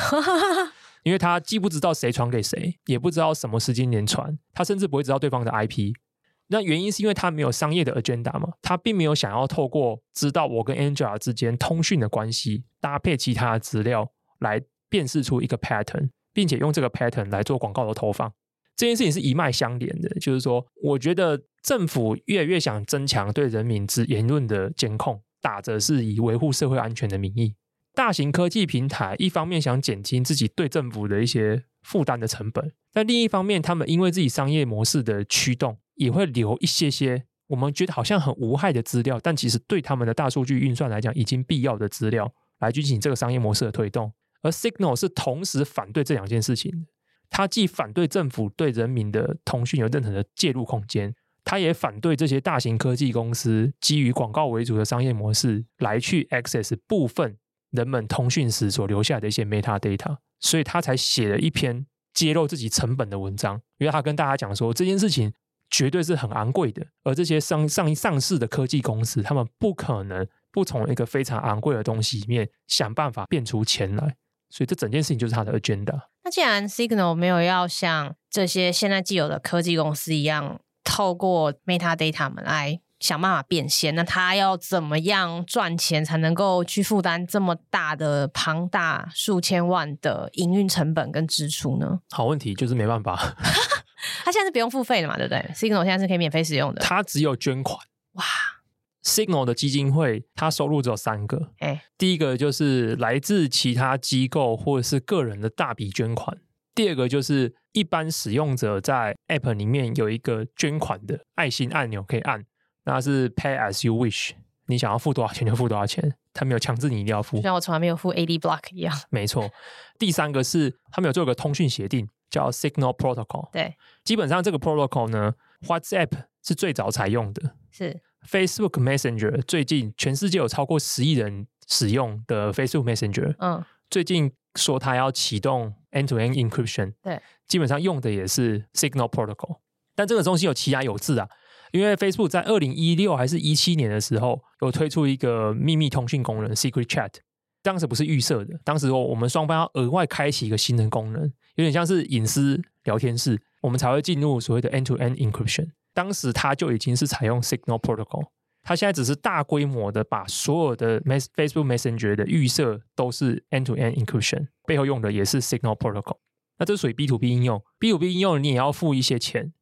[SPEAKER 1] 因为他既不知道谁传给谁，也不知道什么时间点传，他甚至不会知道对方的 IP。那原因是因为他没有商业的 agenda 嘛，他并没有想要透过知道我跟 Angela 之间通讯的关系，搭配其他的资料来辨识出一个 pattern，并且用这个 pattern 来做广告的投放。这件事情是一脉相连的，就是说，我觉得政府越来越想增强对人民之言论的监控，打着是以维护社会安全的名义。大型科技平台一方面想减轻自己对政府的一些负担的成本，但另一方面，他们因为自己商业模式的驱动，也会留一些些我们觉得好像很无害的资料，但其实对他们的大数据运算来讲，已经必要的资料来进行这个商业模式的推动。而 Signal 是同时反对这两件事情的，它既反对政府对人民的通讯有任何的介入空间，它也反对这些大型科技公司基于广告为主的商业模式来去 access 部分。人们通讯时所留下的一些 metadata，所以他才写了一篇揭露自己成本的文章。因为他跟大家讲说，这件事情绝对是很昂贵的，而这些上上上市的科技公司，他们不可能不从一个非常昂贵的东西里面想办法变出钱来。所以这整件事情就是他的 agenda。
[SPEAKER 2] 那既然 Signal 没有要像这些现在既有的科技公司一样，透过 metadata 们来。想办法变现，那他要怎么样赚钱才能够去负担这么大的庞大数千万的营运成本跟支出呢？
[SPEAKER 1] 好问题，就是没办法。
[SPEAKER 2] 他现在是不用付费的嘛，对不对？Signal 现在是可以免费使用的。
[SPEAKER 1] 他只有捐款。哇，Signal 的基金会，他收入只有三个。哎，第一个就是来自其他机构或者是个人的大笔捐款。第二个就是一般使用者在 App 里面有一个捐款的爱心按钮可以按。那是 pay as you wish，你想要付多少钱就付多少钱，他没有强制你一定要付，
[SPEAKER 2] 像我从来没有付 AD Block 一样。
[SPEAKER 1] 没错，第三个是他们有做一个通讯协定，叫 Signal Protocol。
[SPEAKER 2] 对，
[SPEAKER 1] 基本上这个 Protocol 呢，WhatsApp 是最早采用的，
[SPEAKER 2] 是
[SPEAKER 1] Facebook Messenger 最近全世界有超过十亿人使用的 Facebook Messenger，嗯，最近说他要启动 End-to-End Encryption，
[SPEAKER 2] 对，
[SPEAKER 1] 基本上用的也是 Signal Protocol，但这个东西有其来有字啊。因为 Facebook 在二零一六还是一七年的时候，有推出一个秘密通讯功能 Secret Chat，当时不是预设的，当时我们双方要额外开启一个新的功能，有点像是隐私聊天室，我们才会进入所谓的 End-to-End Encryption。当时它就已经是采用 Signal Protocol，它现在只是大规模的把所有的 Facebook Messenger 的预设都是 End-to-End Encryption，背后用的也是 Signal Protocol。那这属于 B to B 应用，B to B 应用你也要付一些钱。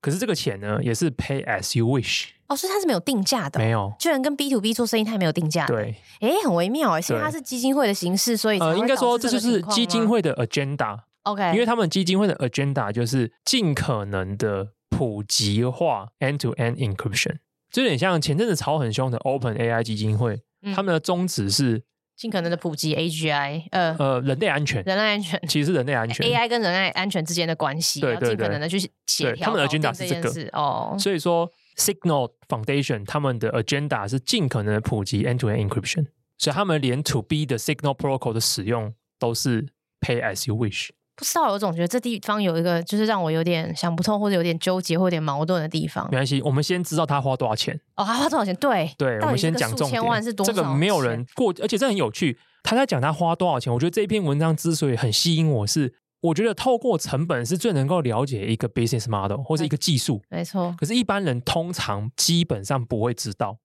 [SPEAKER 1] 可是这个钱呢，也是 pay as you wish
[SPEAKER 2] 哦，所以它是没有定价的，
[SPEAKER 1] 没有，
[SPEAKER 2] 居然跟 B to B 做生意，它也没有定价，
[SPEAKER 1] 对，
[SPEAKER 2] 哎，很微妙哎，所以它是基金会的形式，所以
[SPEAKER 1] 呃，应该说这就是基金会的 agenda，OK，因为他们基金会的 agenda 就是尽可能的普及化 end to end encryption，就有点像前阵子炒很凶的 Open AI 基金会，嗯、他们的宗旨是。
[SPEAKER 2] 尽可能的普及 AGI，呃
[SPEAKER 1] 呃，人类安全，
[SPEAKER 2] 人类安全，
[SPEAKER 1] 其实是人类安全
[SPEAKER 2] ，AI 跟人类安全之间的关系，
[SPEAKER 1] 对对对，
[SPEAKER 2] 尽可能的去协调。
[SPEAKER 1] 他们的 agenda 是这个哦，所以说 Signal Foundation 他们的 agenda 是尽可能的普及 end-to-end encryption，所以他们连 To B 的 Signal Protocol 的使用都是 Pay as you wish。
[SPEAKER 2] 不知道，我总觉得这地方有一个，就是让我有点想不通，或者有点纠结，或者有点矛盾的地方。
[SPEAKER 1] 没关系，我们先知道他花多少钱。
[SPEAKER 2] 哦，他花多少钱？对
[SPEAKER 1] 对，我们先讲重点。
[SPEAKER 2] 千万是多少钱？
[SPEAKER 1] 这个没有人过，而且这很有趣。他在讲他花多少钱。我觉得这一篇文章之所以很吸引我是，是我觉得透过成本是最能够了解一个 business model 或者一个技术。
[SPEAKER 2] 没错。
[SPEAKER 1] 可是，一般人通常基本上不会知道，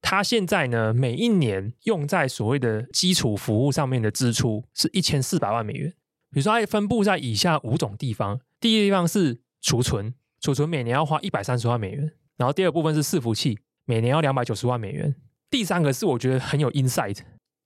[SPEAKER 1] 他现在呢，每一年用在所谓的基础服务上面的支出是一千四百万美元。比如说，它分布在以下五种地方。第一个地方是储存，储存每年要花一百三十万美元。然后第二部分是伺服器，每年要两百九十万美元。第三个是我觉得很有 insight，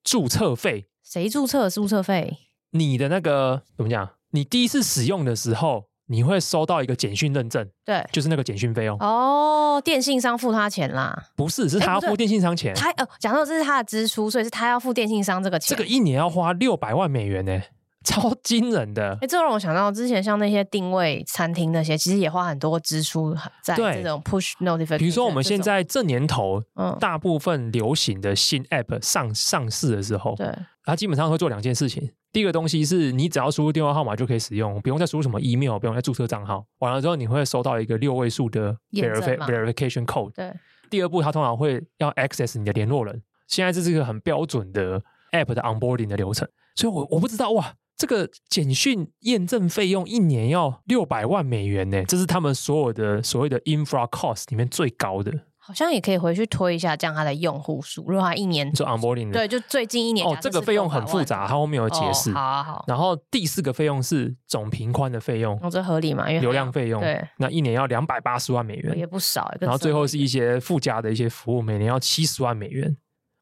[SPEAKER 1] 注册费。
[SPEAKER 2] 谁注册注册费？
[SPEAKER 1] 你的那个怎么讲？你第一次使用的时候，你会收到一个简讯认证，
[SPEAKER 2] 对，
[SPEAKER 1] 就是那个简讯费用。
[SPEAKER 2] 哦，电信商付他钱啦？
[SPEAKER 1] 不是，是他要付电信商钱。
[SPEAKER 2] 他呃，讲说这是他的支出，所以是他要付电信商这个钱。
[SPEAKER 1] 这个一年要花六百万美元呢。超惊人的！
[SPEAKER 2] 哎，这让我想到之前像那些定位餐厅那些，其实也花很多支出在这种 push notification。
[SPEAKER 1] 比如说我们现在这年头，嗯，大部分流行的新 app 上上市的时候，
[SPEAKER 2] 对，
[SPEAKER 1] 它基本上会做两件事情。第一个东西是你只要输入电话号码就可以使用，不用再输入什么 email，不用再注册账号。完了之后，你会收到一个六位数的 verification code。
[SPEAKER 2] 对。
[SPEAKER 1] 第二步，它通常会要 access 你的联络人。现在这是一个很标准的 app 的 onboarding 的流程，所以我我不知道哇。这个简讯验证费用一年要六百万美元呢，这是他们所有的所谓的 infra cost 里面最高的。
[SPEAKER 2] 好像也可以回去推一下，这样它的用户数。如果它一年
[SPEAKER 1] 做 onboarding，
[SPEAKER 2] 对，就最近一年
[SPEAKER 1] 哦，这个费用很复杂，它后面有解释。
[SPEAKER 2] 哦、好啊好。
[SPEAKER 1] 然后第四个费用是总频宽的费用，
[SPEAKER 2] 哦，这合理嘛？因为
[SPEAKER 1] 流量费用，
[SPEAKER 2] 对，
[SPEAKER 1] 那一年要两百八十万美元，
[SPEAKER 2] 也不少。
[SPEAKER 1] 然后最后是一些附加的一些服务，每年要七十万美元。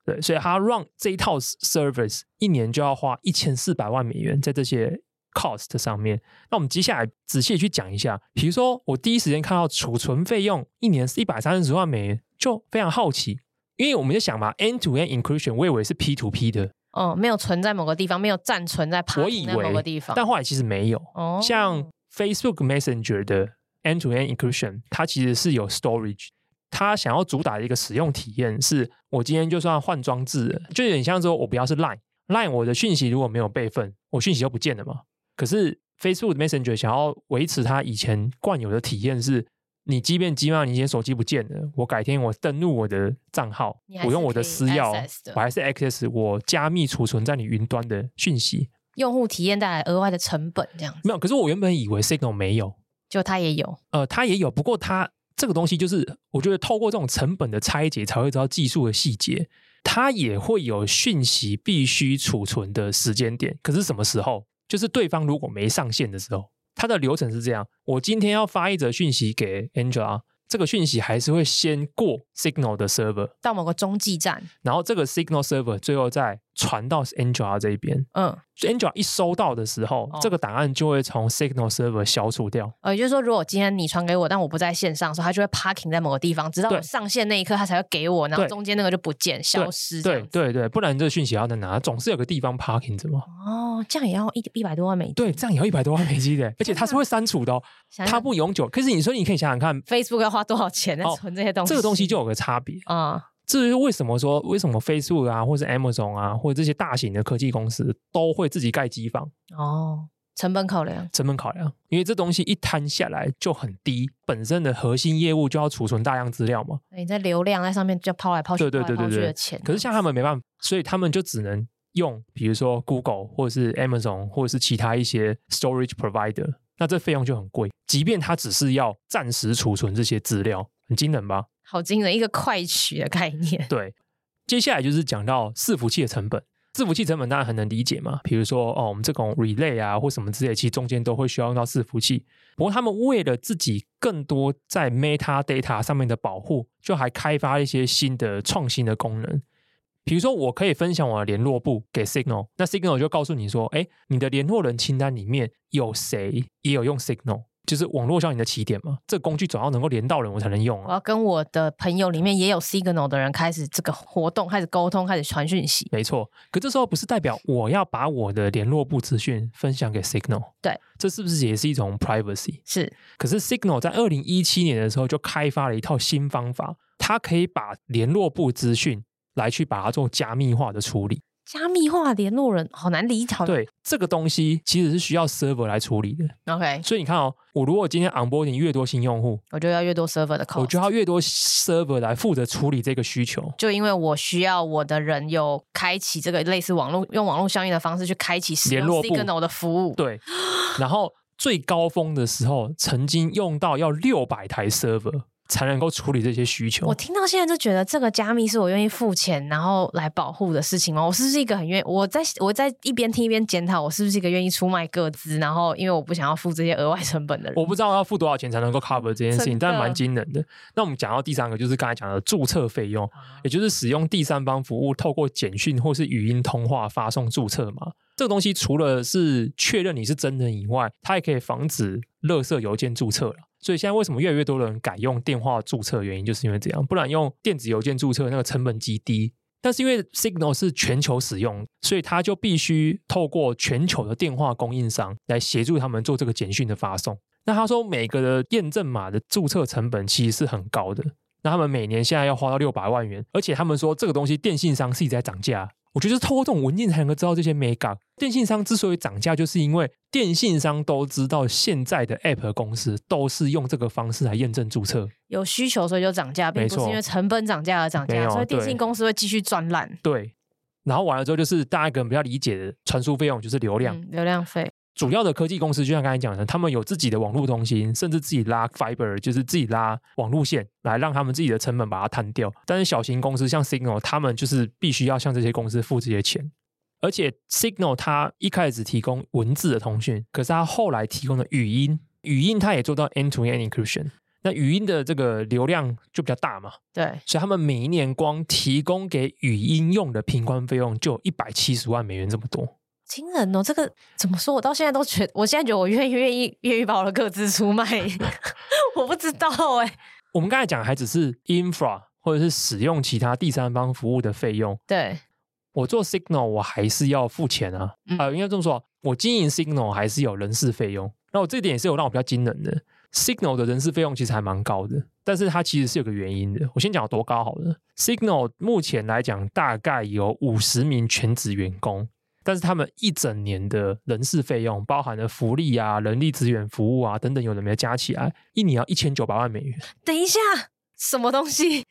[SPEAKER 1] 对，所以它 run 这一套 service 一年就要花一千四百万美元在这些 cost 上面。那我们接下来仔细去讲一下，比如说我第一时间看到储存费用一年是一百三十万美元，就非常好奇，因为我们就想嘛，end-to-end encryption 我以为是 P to P 的，
[SPEAKER 2] 哦，没有存在某个地方，没有暂存在 parking 在某个地方，
[SPEAKER 1] 但后来其实没有。
[SPEAKER 2] 哦，
[SPEAKER 1] 像 Facebook Messenger 的 end-to-end encryption，它其实是有 storage。他想要主打的一个使用体验是，我今天就算换装置了，就有点像说，我不要是 Line，Line 我的讯息如果没有备份，我讯息就不见了嘛。可是 Facebook Messenger 想要维持它以前惯有的体验是，你即便基本上你今天手机不见了，我改天我登录我的账号，我用我的私钥，我还是 access 我加密储存在你云端的讯息，
[SPEAKER 2] 用户体验带来额外的成本，这样子。
[SPEAKER 1] 没有，可是我原本以为 Signal 没有，
[SPEAKER 2] 就它也有，
[SPEAKER 1] 呃，它也有，不过它。这个东西就是，我觉得透过这种成本的拆解，才会知道技术的细节。它也会有讯息必须储存的时间点，可是什么时候？就是对方如果没上线的时候。它的流程是这样：我今天要发一则讯息给 Angela。这个讯息还是会先过 Signal 的 server
[SPEAKER 2] 到某个中继站，然
[SPEAKER 1] 后这个 Signal server 最后再传到 Angela 这一边。嗯，所以 Angela 一收到的时候，哦、这个档案就会从 Signal server 消除掉。
[SPEAKER 2] 呃，也就是说，如果今天你传给我，但我不在线上的时候，它就会 parking 在某个地方，直到我上线那一刻，它才会给我，然后中间那个就不见消失。
[SPEAKER 1] 对对对，不然这个讯息要在哪？总是有个地方 parking 着嘛。
[SPEAKER 2] 哦，这样也要一一百多万美金。
[SPEAKER 1] 对，这样也要一百多万美金的，而且它是会删除的、哦，它不永久。可是你说，你可以想想看
[SPEAKER 2] ，Facebook 要花多少钱来存这些东西？
[SPEAKER 1] 哦、这个东西就有个差别啊。至于为什么说为什么 Facebook 啊，或者 Amazon 啊，或者这些大型的科技公司都会自己盖机房？
[SPEAKER 2] 哦，成本考量，
[SPEAKER 1] 成本考量，因为这东西一摊下来就很低，本身的核心业务就要储存大量资料嘛。
[SPEAKER 2] 你在流量在上面就抛来抛去，对对对对对，
[SPEAKER 1] 可是像他们没办法，所以他们就只能用，比如说 Google 或者是 Amazon 或者是其他一些 storage provider，那这费用就很贵，即便他只是要暂时储存这些资料，很惊人吧？
[SPEAKER 2] 好惊人，一个快取的概念。
[SPEAKER 1] 对，接下来就是讲到伺服器的成本。伺服器成本当然很能理解嘛，比如说哦，我们这种 relay 啊或什么之类，其实中间都会需要用到伺服器。不过他们为了自己更多在 metadata 上面的保护，就还开发一些新的创新的功能。比如说，我可以分享我的联络簿给 Signal，那 Signal 就告诉你说，哎，你的联络人清单里面有谁也有用 Signal。就是网络效应的起点嘛，这个工具总要能够连到人，我才能用啊。
[SPEAKER 2] 我要跟我的朋友里面也有 Signal 的人开始这个活动，开始沟通，开始传讯息。
[SPEAKER 1] 没错，可这时候不是代表我要把我的联络部资讯分享给 Signal？
[SPEAKER 2] 对，
[SPEAKER 1] 这是不是也是一种 privacy？
[SPEAKER 2] 是。
[SPEAKER 1] 可是 Signal 在二零一七年的时候就开发了一套新方法，它可以把联络部资讯来去把它做加密化的处理。
[SPEAKER 2] 加密化联络人好难理解。
[SPEAKER 1] 对，这个东西其实是需要 server 来处理的。
[SPEAKER 2] OK，
[SPEAKER 1] 所以你看哦，我如果今天 onboarding 越多新用户，
[SPEAKER 2] 我就要越多 server 的 cost，
[SPEAKER 1] 我就要越多 server 来负责处理这个需求。
[SPEAKER 2] 就因为我需要我的人有开启这个类似网络用网络相应的方式去开启联络 Signal 的服务。
[SPEAKER 1] 对，然后最高峰的时候，曾经用到要六百台 server。才能够处理这些需求。
[SPEAKER 2] 我听到现在就觉得这个加密是我愿意付钱然后来保护的事情吗？我是不是一个很愿意？我在我在一边听一边检讨，我是不是一个愿意出卖各资，然后因为我不想要付这些额外成本的人？
[SPEAKER 1] 我不知道要付多少钱才能够 cover 这件事情，但蛮惊人的。那我们讲到第三个，就是刚才讲的注册费用，也就是使用第三方服务，透过简讯或是语音通话发送注册嘛。这个东西除了是确认你是真人以外，它也可以防止垃圾邮件注册了。所以现在为什么越来越多人改用电话注册？原因就是因为这样，不然用电子邮件注册那个成本极低。但是因为 Signal 是全球使用，所以它就必须透过全球的电话供应商来协助他们做这个简讯的发送。那他说每个的验证码的注册成本其实是很高的，那他们每年现在要花到六百万元，而且他们说这个东西电信商是一直在涨价。我觉得透过这种文件才能够知道这些美感。电信商之所以涨价，就是因为电信商都知道现在的 App 公司都是用这个方式来验证注册，
[SPEAKER 2] 有需求所以就涨价，并不是因为成本涨价而涨价，所以电信公司会继续赚烂。
[SPEAKER 1] 对，然后完了之后就是大家可能比较理解的传输费用就是流量，
[SPEAKER 2] 嗯、流量费。
[SPEAKER 1] 主要的科技公司，就像刚才讲的，他们有自己的网络中心，甚至自己拉 fiber，就是自己拉网路线，来让他们自己的成本把它摊掉。但是小型公司像 Signal，他们就是必须要向这些公司付这些钱。而且 Signal 它一开始提供文字的通讯，可是它后来提供的语音，语音它也做到 end-to-end encryption。那语音的这个流量就比较大嘛，
[SPEAKER 2] 对，
[SPEAKER 1] 所以他们每一年光提供给语音用的平均费用就一百七十万美元这么多，
[SPEAKER 2] 惊人哦！这个怎么说？我到现在都觉得，我现在觉得我愿意愿意愿意把我的个资出卖，我不知道哎、欸。
[SPEAKER 1] 我们刚才讲还只是 infra 或者是使用其他第三方服务的费用，
[SPEAKER 2] 对，
[SPEAKER 1] 我做 Signal 我还是要付钱啊，啊、应该这么说，我经营 Signal 还是有人事费用，那我这点也是有让我比较惊人的。Signal 的人事费用其实还蛮高的，但是它其实是有个原因的。我先讲有多高好了。Signal 目前来讲大概有五十名全职员工，但是他们一整年的人事费用，包含了福利啊、人力资源服务啊等等，有的没有加起来，一年要一千九百万美元。
[SPEAKER 2] 等一下，什么东西？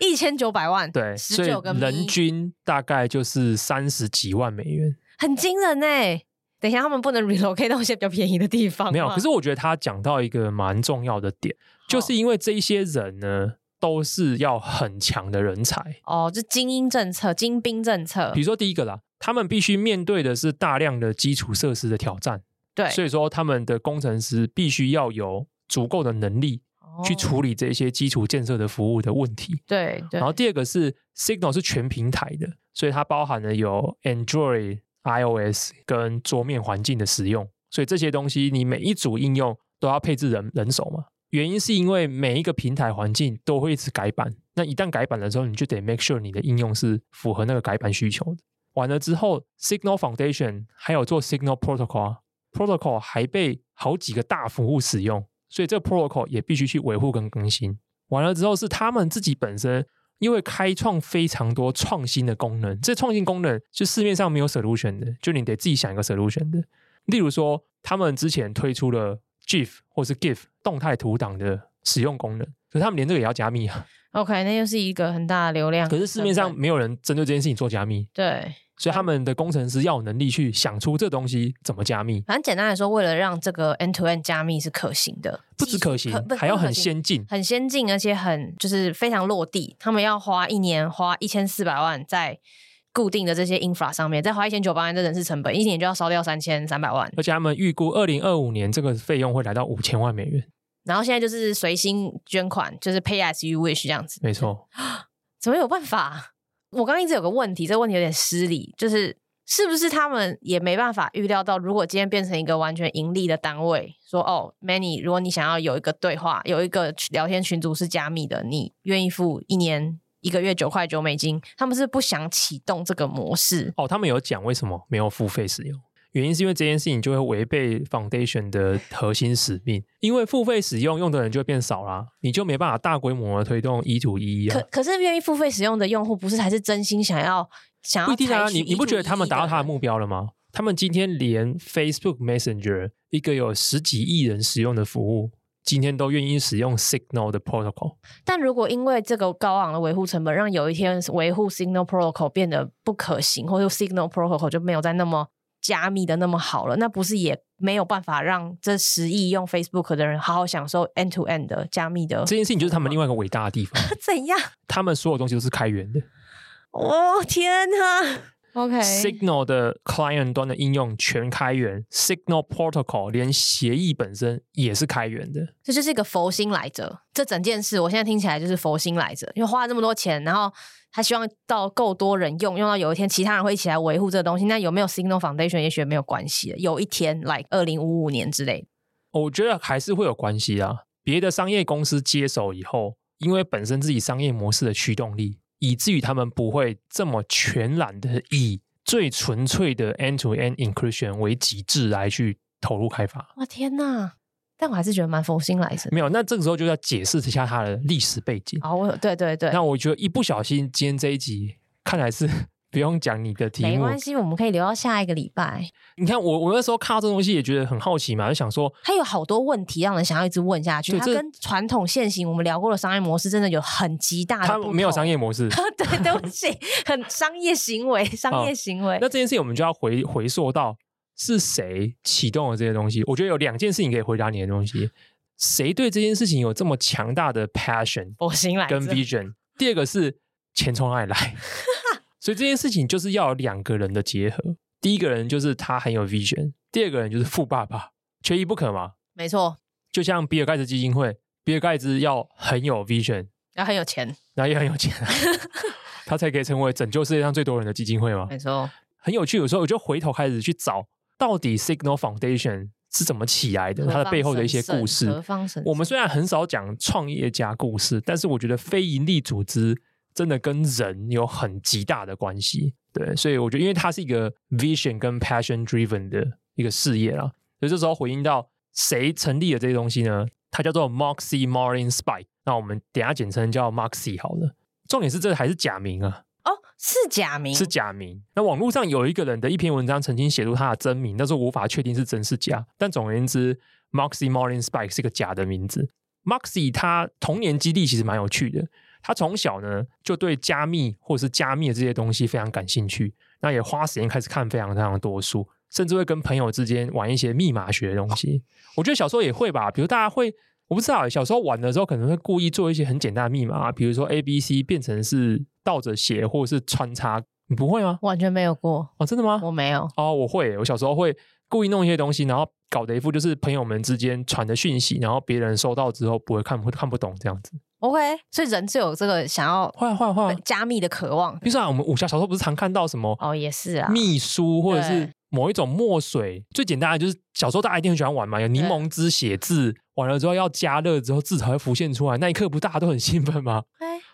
[SPEAKER 2] 一千九百万？
[SPEAKER 1] 对，所以人均大概就是三十几万美元，
[SPEAKER 2] 很惊人哎。等一下，他们不能 relocate 到一些比较便宜的地方。
[SPEAKER 1] 没有，可是我觉得他讲到一个蛮重要的点，就是因为这一些人呢，都是要很强的人才。
[SPEAKER 2] 哦，就精英政策、精兵政策。
[SPEAKER 1] 比如说第一个啦，他们必须面对的是大量的基础设施的挑战。
[SPEAKER 2] 对，
[SPEAKER 1] 所以说他们的工程师必须要有足够的能力去处理这些基础建设的服务的问题。
[SPEAKER 2] 对，对。
[SPEAKER 1] 然后第二个是 Signal 是全平台的，所以它包含了有 Android。iOS 跟桌面环境的使用，所以这些东西你每一组应用都要配置人人手嘛。原因是因为每一个平台环境都会一直改版，那一旦改版的时候，你就得 make sure 你的应用是符合那个改版需求的。完了之后，Signal Foundation 还有做 Signal Protocol，Protocol 还被好几个大服务使用，所以这个 Protocol 也必须去维护跟更新。完了之后，是他们自己本身。因为开创非常多创新的功能，这创新功能是市面上没有 solution 的，就你得自己想一个 solution 的。例如说，他们之前推出了 GIF 或是 GIF 动态图档的使用功能，可是他们连这个也要加密啊。
[SPEAKER 2] OK，那又是一个很大的流量。
[SPEAKER 1] 可是市面上没有人针对这件事情做加密。
[SPEAKER 2] 对。
[SPEAKER 1] 所以他们的工程师要有能力去想出这东西怎么加密。
[SPEAKER 2] 反正简单来说，为了让这个 end-to-end 加密是可行的，
[SPEAKER 1] 不止可行，还要很先进，
[SPEAKER 2] 很先进，而且很就是非常落地。他们要花一年花一千四百万在固定的这些 infra 上面，再花一千九百万的人事成本，一年就要烧掉三千三百万。
[SPEAKER 1] 而且他们预估二零二五年这个费用会来到五千万美元。
[SPEAKER 2] 然后现在就是随心捐款，就是 pay as you wish 这样子。
[SPEAKER 1] 没错，
[SPEAKER 2] 怎么有办法？我刚刚一直有个问题，这个问题有点失礼，就是是不是他们也没办法预料到，如果今天变成一个完全盈利的单位，说哦，Manny，如果你想要有一个对话，有一个聊天群组是加密的，你愿意付一年一个月九块九美金？他们是不想启动这个模式？
[SPEAKER 1] 哦，他们有讲为什么没有付费使用？原因是因为这件事情就会违背 Foundation 的核心使命，因为付费使用用的人就会变少啦，你就没办法大规模的推动一图一啊。
[SPEAKER 2] 可可是愿意付费使用的用户，不是还是真心想要想要？
[SPEAKER 1] 不一定啊，你你不觉得他们达到他的目标了吗？他们今天连 Facebook Messenger 一个有十几亿人使用的服务，今天都愿意使用 Signal 的 Protocol。
[SPEAKER 2] 但如果因为这个高昂的维护成本，让有一天维护 Signal Protocol 变得不可行，或者 Signal Protocol 就没有再那么。加密的那么好了，那不是也没有办法让这十亿用 Facebook 的人好好享受 end to end 的加密的？
[SPEAKER 1] 这件事情就是他们另外一个伟大的地方。
[SPEAKER 2] 怎样？
[SPEAKER 1] 他们所有东西都是开源的。
[SPEAKER 2] 哦天哪
[SPEAKER 1] ！OK，Signal 的 client 端的应用全开源，Signal Protocol 连协议本身也是开源的。
[SPEAKER 2] 这就是一个佛心来着。这整件事，我现在听起来就是佛心来着，因为花了这么多钱，然后。他希望到够多人用，用到有一天其他人会一起来维护这个东西。那有没有 Signal Foundation 也许没有关系。有一天，like 二零五五年之类，
[SPEAKER 1] 我觉得还是会有关系啊。别的商业公司接手以后，因为本身自己商业模式的驱动力，以至于他们不会这么全然的以最纯粹的 end-to-end encryption 为极致来去投入开发。
[SPEAKER 2] 我天哪！但我还是觉得蛮佛心来着。
[SPEAKER 1] 没有，那这个时候就要解释一下它的历史背景。
[SPEAKER 2] 哦，对对对。
[SPEAKER 1] 那我觉得一不小心，今天这一集看来是不用讲你的题目。
[SPEAKER 2] 没关系，我们可以留到下一个礼拜。
[SPEAKER 1] 你看，我我那时候看到这东西也觉得很好奇嘛，就想说，
[SPEAKER 2] 它有好多问题让人想要一直问下去。它跟传统现行我们聊过的商业模式真的有很极大的。
[SPEAKER 1] 它没有商业模式。
[SPEAKER 2] 对，对不起，很商业行为，商业行为。
[SPEAKER 1] 那这件事情我们就要回回溯到。是谁启动了这些东西？我觉得有两件事情可以回答你的东西：谁对这件事情有这么强大的 passion？
[SPEAKER 2] 我新来
[SPEAKER 1] 跟 vision。第二个是钱从哪里来？所以这件事情就是要有两个人的结合。第一个人就是他很有 vision，第二个人就是富爸爸，缺一不可嘛。
[SPEAKER 2] 没错，
[SPEAKER 1] 就像比尔盖茨基金会，比尔盖茨要很有 vision，
[SPEAKER 2] 要很有钱，
[SPEAKER 1] 然后也很有钱，他才可以成为拯救世界上最多人的基金会嘛。
[SPEAKER 2] 没错，
[SPEAKER 1] 很有趣。有时候我就回头开始去找，到底 Signal Foundation 是怎么起来的，它的背后的一些故事。我们虽然很少讲创业家故事，但是我觉得非盈利组织真的跟人有很极大的关系。对，所以我觉得，因为它是一个 vision 跟 passion driven 的一个事业啦，所以这时候回应到谁成立了这些东西呢？它叫做 Moxie Martin Spike，那我们等下简称叫 Moxie 好了。重点是这个还是假名啊？
[SPEAKER 2] 哦，是假名，
[SPEAKER 1] 是假名。那网络上有一个人的一篇文章曾经写出他的真名，但是无法确定是真是假。但总而言之，Moxie Martin Spike 是个假的名字。Moxie 他童年基地其实蛮有趣的。他从小呢就对加密或者是加密的这些东西非常感兴趣，那也花时间开始看非常非常多书，甚至会跟朋友之间玩一些密码学的东西。我觉得小时候也会吧，比如大家会，我不知道，小时候玩的时候可能会故意做一些很简单的密码，比如说 A B C 变成是倒着写或者是穿插，你不会吗？
[SPEAKER 2] 完全没有过
[SPEAKER 1] 哦，真的吗？
[SPEAKER 2] 我没有
[SPEAKER 1] 哦，我会，我小时候会故意弄一些东西，然后搞得一副就是朋友们之间传的讯息，然后别人收到之后不会看不看不懂这样子。
[SPEAKER 2] OK，所以人是有这个想要
[SPEAKER 1] 换换换
[SPEAKER 2] 加密的渴望。
[SPEAKER 1] 比如说，我们武侠小说不是常看到什么
[SPEAKER 2] 哦，也是啊，
[SPEAKER 1] 秘书或者是某一种墨水。最简单的就是小时候大家一定很喜欢玩嘛，有柠檬汁写字，完了之后要加热之后字才会浮现出来，那一刻不大家都很兴奋吗？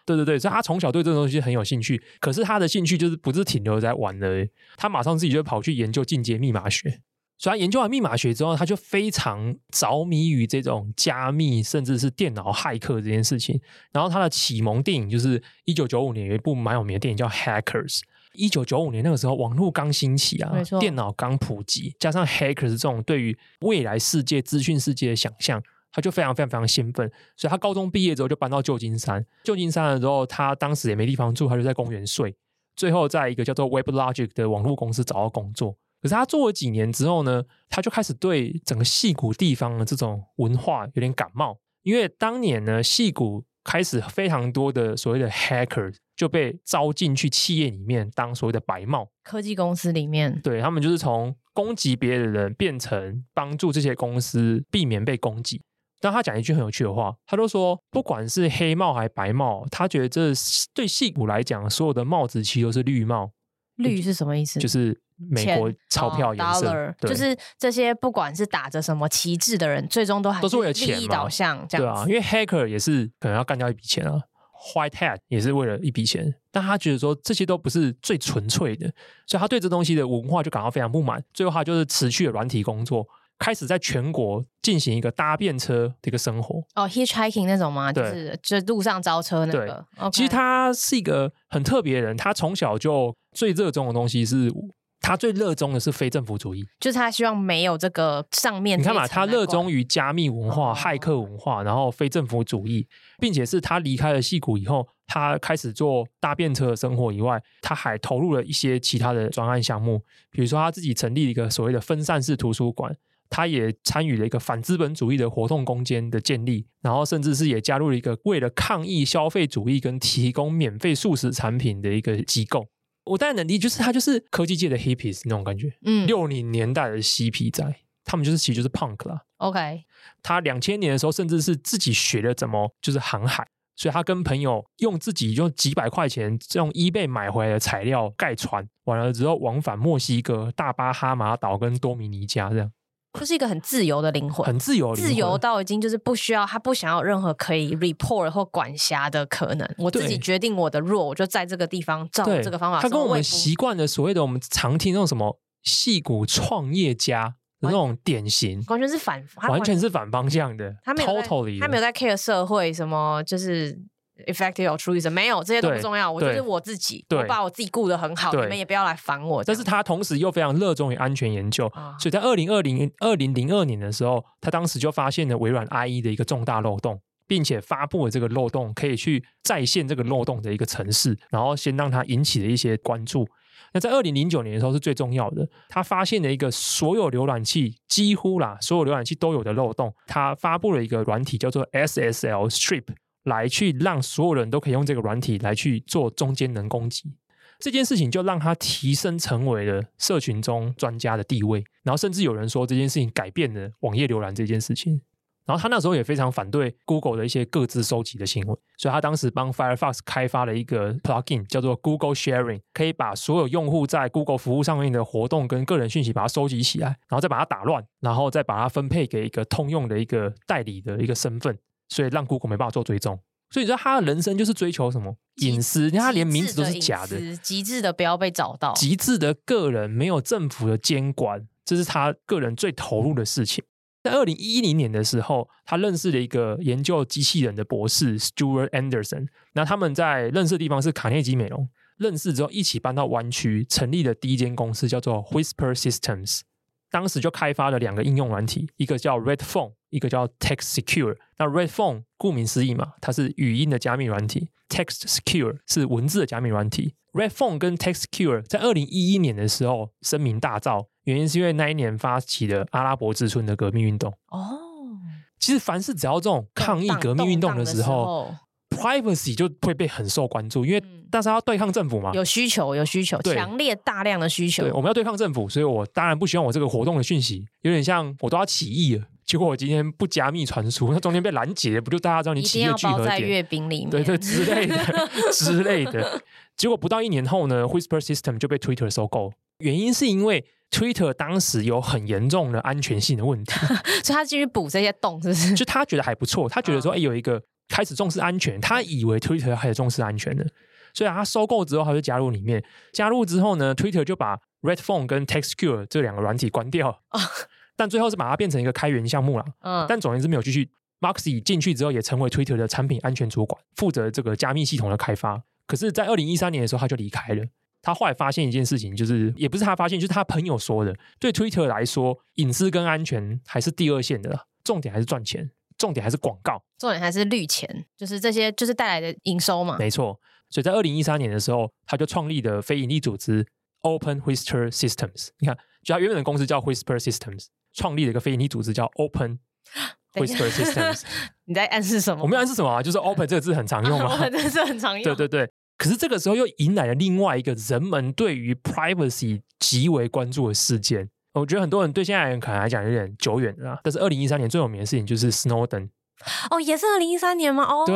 [SPEAKER 1] 对对对，所以他从小对这种东西很有兴趣。可是他的兴趣就是不是停留在玩的，他马上自己就跑去研究进阶密码学。所以他研究完密码学之后，他就非常着迷于这种加密，甚至是电脑骇客这件事情。然后他的启蒙电影就是一九九五年有一部蛮有名的电影叫《Hackers》。一九九五年那个时候，网络刚兴起啊，电脑刚普及，加上 Hackers 这种对于未来世界、资讯世界的想象，他就非常非常非常兴奋。所以他高中毕业之后就搬到旧金山。旧金山了之后，他当时也没地方住，他就在公园睡。最后在一个叫做 WebLogic 的网络公司找到工作。可是他做了几年之后呢，他就开始对整个戏谷地方的这种文化有点感冒，因为当年呢，戏谷开始非常多的所谓的 hacker 就被招进去企业里面当所谓的白帽，
[SPEAKER 2] 科技公司里面，
[SPEAKER 1] 对，他们就是从攻击别的人变成帮助这些公司避免被攻击。但他讲一句很有趣的话，他都说，不管是黑帽还是白帽，他觉得这对戏骨来讲，所有的帽子其实都是绿帽。
[SPEAKER 2] 绿是什么意思？
[SPEAKER 1] 就是美国钞票颜色，
[SPEAKER 2] 哦、就是这些不管是打着什么旗帜的人，最终都还是为了利益导向，这样
[SPEAKER 1] 对啊。因为 hacker 也是可能要干掉一笔钱啊，white hat 也是为了一笔钱，但他觉得说这些都不是最纯粹的，所以他对这东西的文化就感到非常不满。最后他就是辞去了软体工作。开始在全国进行一个搭便车的一个生活
[SPEAKER 2] 哦，hitchhiking 那种吗？就是就路上招车那个。，okay.
[SPEAKER 1] 其实他是一个很特别的人，他从小就最热衷的东西是，他最热衷的是非政府主义，
[SPEAKER 2] 就是他希望没有这个上面。
[SPEAKER 1] 你看嘛，他热衷于加密文化、骇、oh. 客文化，然后非政府主义，并且是他离开了戏谷以后，他开始做搭便车的生活以外，他还投入了一些其他的专案项目，比如说他自己成立了一个所谓的分散式图书馆。他也参与了一个反资本主义的活动空间的建立，然后甚至是也加入了一个为了抗议消费主义跟提供免费素食产品的一个机构。我当然能理解，就是他就是科技界的 hippies 那种感觉，嗯，六零年代的嬉皮仔，他们就是其实就是 punk 啦。
[SPEAKER 2] OK，
[SPEAKER 1] 他两千年的时候甚至是自己学了怎么就是航海，所以他跟朋友用自己用几百块钱用 eBay 买回来的材料盖船，完了之后往返墨西哥、大巴哈马岛跟多米尼加这样。
[SPEAKER 2] 就是一个很自由的灵魂，
[SPEAKER 1] 很自由，
[SPEAKER 2] 自由到已经就是不需要他不想要任何可以 report 或管辖的可能。我自己决定我的 role，我就在这个地方照这个方法。
[SPEAKER 1] 他跟我们习惯的所谓的我们常听那种什么戏骨创业家的那种典型，
[SPEAKER 2] 完全是反，
[SPEAKER 1] 完全是反方向的。
[SPEAKER 2] 他没有 totally，他没有在 care 社会什么，就是。Effective or truism 没有，这些都不重要，我就是我自己，我把我自己顾得很好，你们也不要来烦我。
[SPEAKER 1] 但是他同时又非常热衷于安全研究，哦、所以在二零二零二零零二年的时候，他当时就发现了微软 IE 的一个重大漏洞，并且发布了这个漏洞可以去再现这个漏洞的一个程式，然后先让它引起了一些关注。那在二零零九年的时候是最重要的，他发现了一个所有浏览器几乎啦，所有浏览器都有的漏洞，他发布了一个软体叫做 SSL Strip，来去让所有人都可以用这个软体来去做中间人攻击。这件事情就让他提升成为了社群中专家的地位，然后甚至有人说这件事情改变了网页浏览这件事情。然后他那时候也非常反对 Google 的一些各自收集的行为，所以他当时帮 Firefox 开发了一个 plugin，叫做 Google Sharing，可以把所有用户在 Google 服务上面的活动跟个人讯息把它收集起来，然后再把它打乱，然后再把它分配给一个通用的一个代理的一个身份，所以让 Google 没办法做追踪。所以你知道他的人生就是追求什么隐私？他连名字都是假的，
[SPEAKER 2] 极致，极致的不要被找到，
[SPEAKER 1] 极致的个人没有政府的监管，这是他个人最投入的事情。在二零一零年的时候，他认识了一个研究机器人的博士 Stuart Anderson。那他们在认识的地方是卡内基美容。认识之后，一起搬到湾区，成立了第一间公司，叫做 Whisper Systems。当时就开发了两个应用软体，一个叫 Red Phone，一个叫 Text Secure。那 Red Phone 顾名思义嘛，它是语音的加密软体；Text Secure 是文字的加密软体。Red Phone 跟 Text Secure 在二零一一年的时候声名大噪，原因是因为那一年发起的阿拉伯之春的革命运动。哦，其实凡是只要这种抗议革命运动的时候。Privacy 就会被很受关注，因为大家要对抗政府嘛，
[SPEAKER 2] 有需求，有需求，强烈大量的需求。
[SPEAKER 1] 对，我们要对抗政府，所以我当然不希望我这个活动的讯息有点像我都要起义了，结果我今天不加密传输，那中间被拦截，不就大家知道你起义的聚合点？
[SPEAKER 2] 在月饼里面，
[SPEAKER 1] 对 对之类的之类的。结果不到一年后呢，Whisper System 就被 Twitter 收购，原因是因为 Twitter 当时有很严重的安全性的问题，
[SPEAKER 2] 所以他继续补这些洞，是不是？
[SPEAKER 1] 就他觉得还不错，他觉得说，哎、嗯，有一个。开始重视安全，他以为 Twitter 开始重视安全的，所以他收购之后，他就加入里面。加入之后呢，Twitter 就把 Red Phone 跟 TextSecure 这两个软体关掉，哦、但最后是把它变成一个开源项目了。嗯，但总而言之没有继续。Moxie 进去之后，也成为 Twitter 的产品安全主管，负责这个加密系统的开发。可是，在二零一三年的时候，他就离开了。他后来发现一件事情，就是也不是他发现，就是他朋友说的，对 Twitter 来说，隐私跟安全还是第二线的，重点还是赚钱。重点还是广告，
[SPEAKER 2] 重点还是绿钱，就是这些，就是带来的营收嘛。
[SPEAKER 1] 没错，所以在二零一三年的时候，他就创立的非营利组织 Open Whisper Systems。你看，就他原本的公司叫 Whisper Systems，创立了一个非营利组织叫 Open Whisper Systems。
[SPEAKER 2] 你在暗示什么？
[SPEAKER 1] 我没有暗示什么啊，就是 Open 这个字很常用嘛。
[SPEAKER 2] Open 这个字很常用。
[SPEAKER 1] 对对对。可是这个时候又迎来了另外一个人们对于 privacy 极为关注的事件。我觉得很多人对现在人可能来讲有点久远了，但是二零一三年最有名的事情就是 Snowden。
[SPEAKER 2] 哦，也是二零一三年吗？哦，
[SPEAKER 1] 对，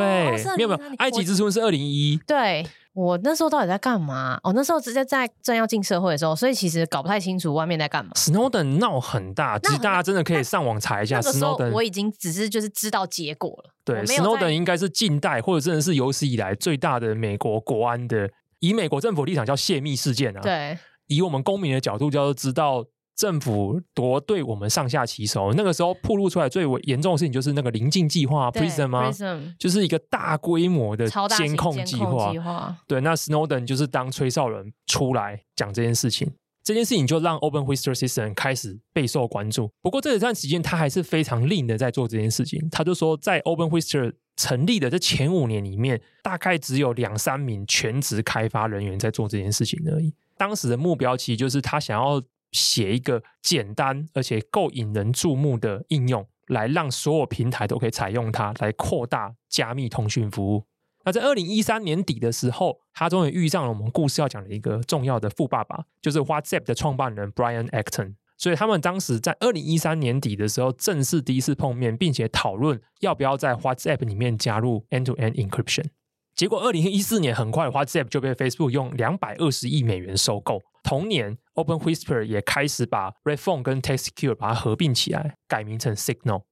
[SPEAKER 1] 没有没有，埃及之春是二零一一。
[SPEAKER 2] 对，我那时候到底在干嘛？哦，那时候直接在正要进社会的时候，所以其实搞不太清楚外面在干嘛。
[SPEAKER 1] Snowden 闹很大，其实大家真的可以上网查一下。Snowden
[SPEAKER 2] 我已经只是就是知道结果了。
[SPEAKER 1] 对，Snowden 应该是近代或者真的是有史以来最大的美国国安的，以美国政府立场叫泄密事件啊。
[SPEAKER 2] 对，
[SPEAKER 1] 以我们公民的角度叫做知道。政府多对我们上下其手，那个时候暴露出来最为严重的事情就是那个棱镜计划 （Prism） 吗？Prism 就是一个大规模的监控计划。对，那 Snowden 就是当吹哨人出来讲这件事情，这件事情就让 Open Whisper System 开始备受关注。不过这一段时间他还是非常 lean 的在做这件事情。他就说，在 Open Whisper 成立的这前五年里面，大概只有两三名全职开发人员在做这件事情而已。当时的目标其实就是他想要。写一个简单而且够引人注目的应用，来让所有平台都可以采用它，来扩大加密通讯服务。那在二零一三年底的时候，他终于遇上了我们故事要讲的一个重要的富爸爸，就是 WhatsApp 的创办人 Brian Acton。所以他们当时在二零一三年底的时候，正式第一次碰面，并且讨论要不要在 WhatsApp 里面加入 End-to-End Encryption。结果，二零一四年很快，WhatsApp 就被 Facebook 用两百二十亿美元收购。同年，Open Whisper 也开始把 Red Phone 跟 TextSecure 把它合并起来，改名成 Signal。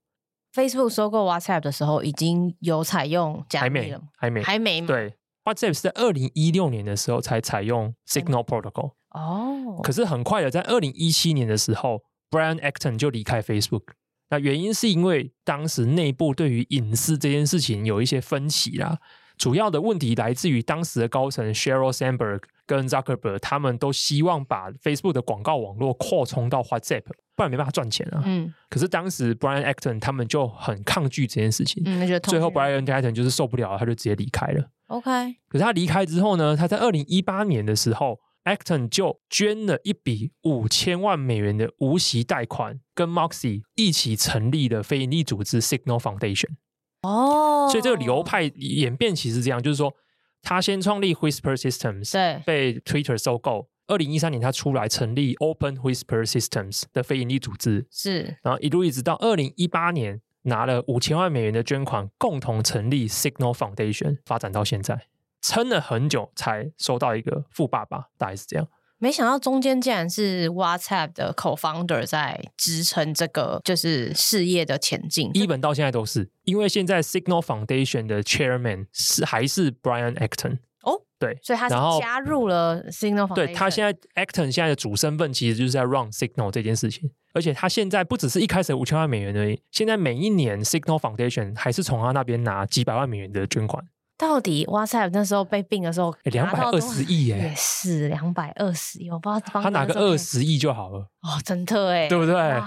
[SPEAKER 2] Facebook 收购 WhatsApp 的时候，已经有采用加密了？
[SPEAKER 1] 还没，
[SPEAKER 2] 还没，还没。
[SPEAKER 1] 对，WhatsApp 是在二零一六年的时候才采用 Signal Protocol。哦。可是很快的，在二零一七年的时候，Brian Acton 就离开 Facebook。那原因是因为当时内部对于隐私这件事情有一些分歧啦。主要的问题来自于当时的高层 Sheryl Sandberg 跟 Zuckerberg，他们都希望把 Facebook 的广告网络扩充到 WhatsApp，不然没办法赚钱啊。嗯。可是当时 Brian Acton 他们就很抗拒这件事情。嗯。最后 Brian Acton 就是受不了了，他就直接离开了。OK。可是他离开之后呢，他在二零一八年的时候 Acton 就捐了一笔五千万美元的无息贷款，跟 Moxie 一起成立的非营利组织 Signal Foundation。
[SPEAKER 2] 哦，
[SPEAKER 1] 所以这个流派演变其实是这样，就是说他先创立 Whisper Systems，
[SPEAKER 2] 对，
[SPEAKER 1] 被 Twitter 收购。二零一三年他出来成立 Open Whisper Systems 的非营利组织，
[SPEAKER 2] 是，
[SPEAKER 1] 然后一路一直到二零一八年拿了五千万美元的捐款，共同成立 Signal Foundation，发展到现在。撑了很久才收到一个富爸爸，大概是这样。
[SPEAKER 2] 没想到中间竟然是 WhatsApp 的 co-founder 在支撑这个就是事业的前进。
[SPEAKER 1] 一本到现在都是，因为现在 Signal Foundation 的 Chairman 是还是 Brian Acton
[SPEAKER 2] 哦，
[SPEAKER 1] 对，
[SPEAKER 2] 所以他是加入了 Signal Foundation。
[SPEAKER 1] 对，他现在 Acton 现在的主身份其实就是在 run Signal 这件事情，而且他现在不只是一开始五千万美元而已，现在每一年 Signal Foundation 还是从他那边拿几百万美元的捐款。
[SPEAKER 2] 到底 WhatsApp 那时候被病的时候，
[SPEAKER 1] 两百二十亿耶，
[SPEAKER 2] 也是两百二十亿，我不知道
[SPEAKER 1] 他拿个二十亿就好了
[SPEAKER 2] 哦，真的哎，
[SPEAKER 1] 对不对？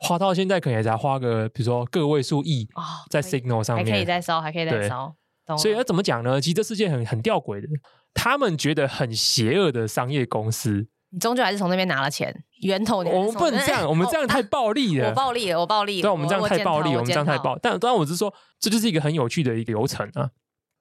[SPEAKER 1] 花到现在可能也才花个，比如说个位数亿
[SPEAKER 2] 哦，
[SPEAKER 1] 在 Signal 上面
[SPEAKER 2] 还可以再烧，还可以再烧。
[SPEAKER 1] 所以要怎么讲呢？其实这世界很很吊诡的，他们觉得很邪恶的商业公司，
[SPEAKER 2] 你终究还是从那边拿了钱源头。我
[SPEAKER 1] 们不能这样，我们这样太暴力了，
[SPEAKER 2] 我暴力了，我暴力了。
[SPEAKER 1] 对，我们这样太暴力，我们这样太暴。但当然，我是说，这就是一个很有趣的一个流程啊。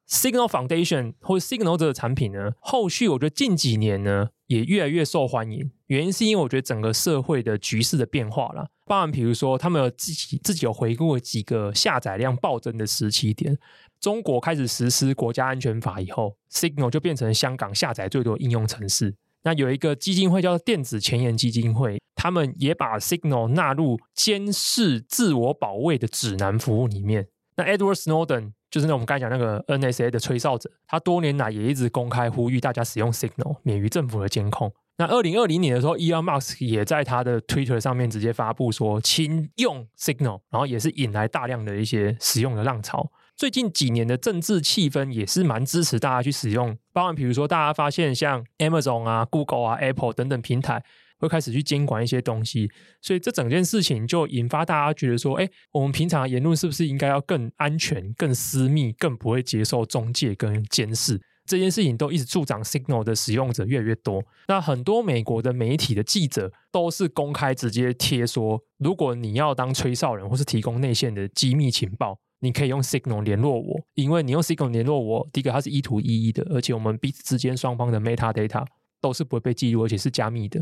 [SPEAKER 1] Signal Foundation 或者 Signal 这个产品呢，后续我觉得近几年呢也越来越受欢迎。原因是因为我觉得整个社会的局势的变化啦，包含比如说他们有自己自己有回顾几个下载量暴增的时期点。中国开始实施国家安全法以后，Signal 就变成香港下载最多的应用程式。那有一个基金会叫做电子前沿基金会，他们也把 Signal 纳入监视自我保卫的指南服务里面。那 Edward Snowden 就是那我们刚才讲那个 NSA 的吹哨者，他多年来也一直公开呼吁大家使用 Signal，免于政府的监控。那二零二零年的时候，Elon Musk 也在他的 Twitter 上面直接发布说，请用 Signal，然后也是引来大量的一些使用的浪潮。最近几年的政治气氛也是蛮支持大家去使用，包含比如说大家发现像 Amazon 啊、Google 啊、Apple 等等平台。会开始去监管一些东西，所以这整件事情就引发大家觉得说：哎，我们平常言论是不是应该要更安全、更私密、更不会接受中介跟监视？这件事情都一直助长 Signal 的使用者越来越多。那很多美国的媒体的记者都是公开直接贴说：如果你要当吹哨人或是提供内线的机密情报，你可以用 Signal 联络我，因为你用 Signal 联络我，第一个它是一图一一的，而且我们彼此之间双方的 metadata 都是不会被记录，而且是加密的。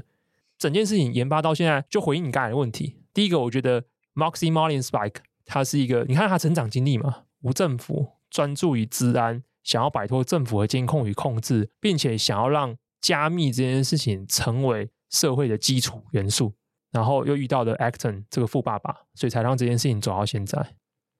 [SPEAKER 1] 整件事情研发到现在，就回应你刚才的问题。第一个，我觉得 Moxie Marlinspike 他是一个，你看他成长经历嘛，无政府，专注于治安，想要摆脱政府的监控与控制，并且想要让加密这件事情成为社会的基础元素。然后又遇到了 Acton 这个富爸爸，所以才让这件事情走到现在。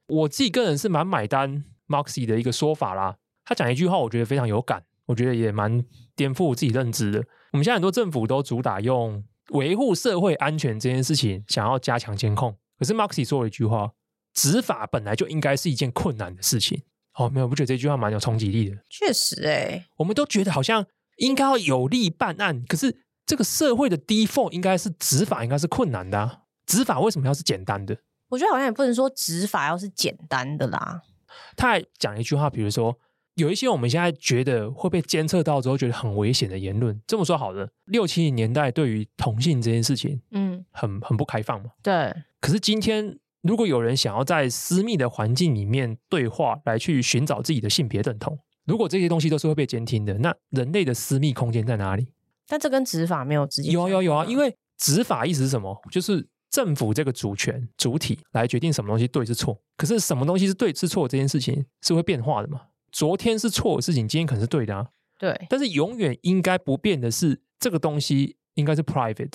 [SPEAKER 1] 我自己个人是蛮买单 Moxie 的一个说法啦。他讲一句话，我觉得非常有感，我觉得也蛮颠覆我自己认知的。我们现在很多政府都主打用维护社会安全这件事情，想要加强监控。可是 Moxie 说了一句话：“执法本来就应该是一件困难的事情。”哦，没有，不觉得这句话蛮有冲击力的？
[SPEAKER 2] 确实，哎，
[SPEAKER 1] 我们都觉得好像应该要有力办案，可是这个社会的 default 应该是执法应该是困难的啊。执法为什么要是简单的？
[SPEAKER 2] 我觉得好像也不能说执法要是简单的啦。
[SPEAKER 1] 他还讲了一句话，比如说。有一些我们现在觉得会被监测到之后觉得很危险的言论，这么说好了，六七零年代对于同性这件事情，嗯，很很不开放嘛。
[SPEAKER 2] 对。
[SPEAKER 1] 可是今天，如果有人想要在私密的环境里面对话，来去寻找自己的性别认同，如果这些东西都是会被监听的，那人类的私密空间在哪里？
[SPEAKER 2] 但这跟执法没有直接。
[SPEAKER 1] 有有有啊，因为执法意思是什么？就是政府这个主权主体来决定什么东西对是错。可是什么东西是对是错这件事情是会变化的嘛？昨天是错的事情，今天可能是对的啊。
[SPEAKER 2] 对，
[SPEAKER 1] 但是永远应该不变的是，这个东西应该是 private，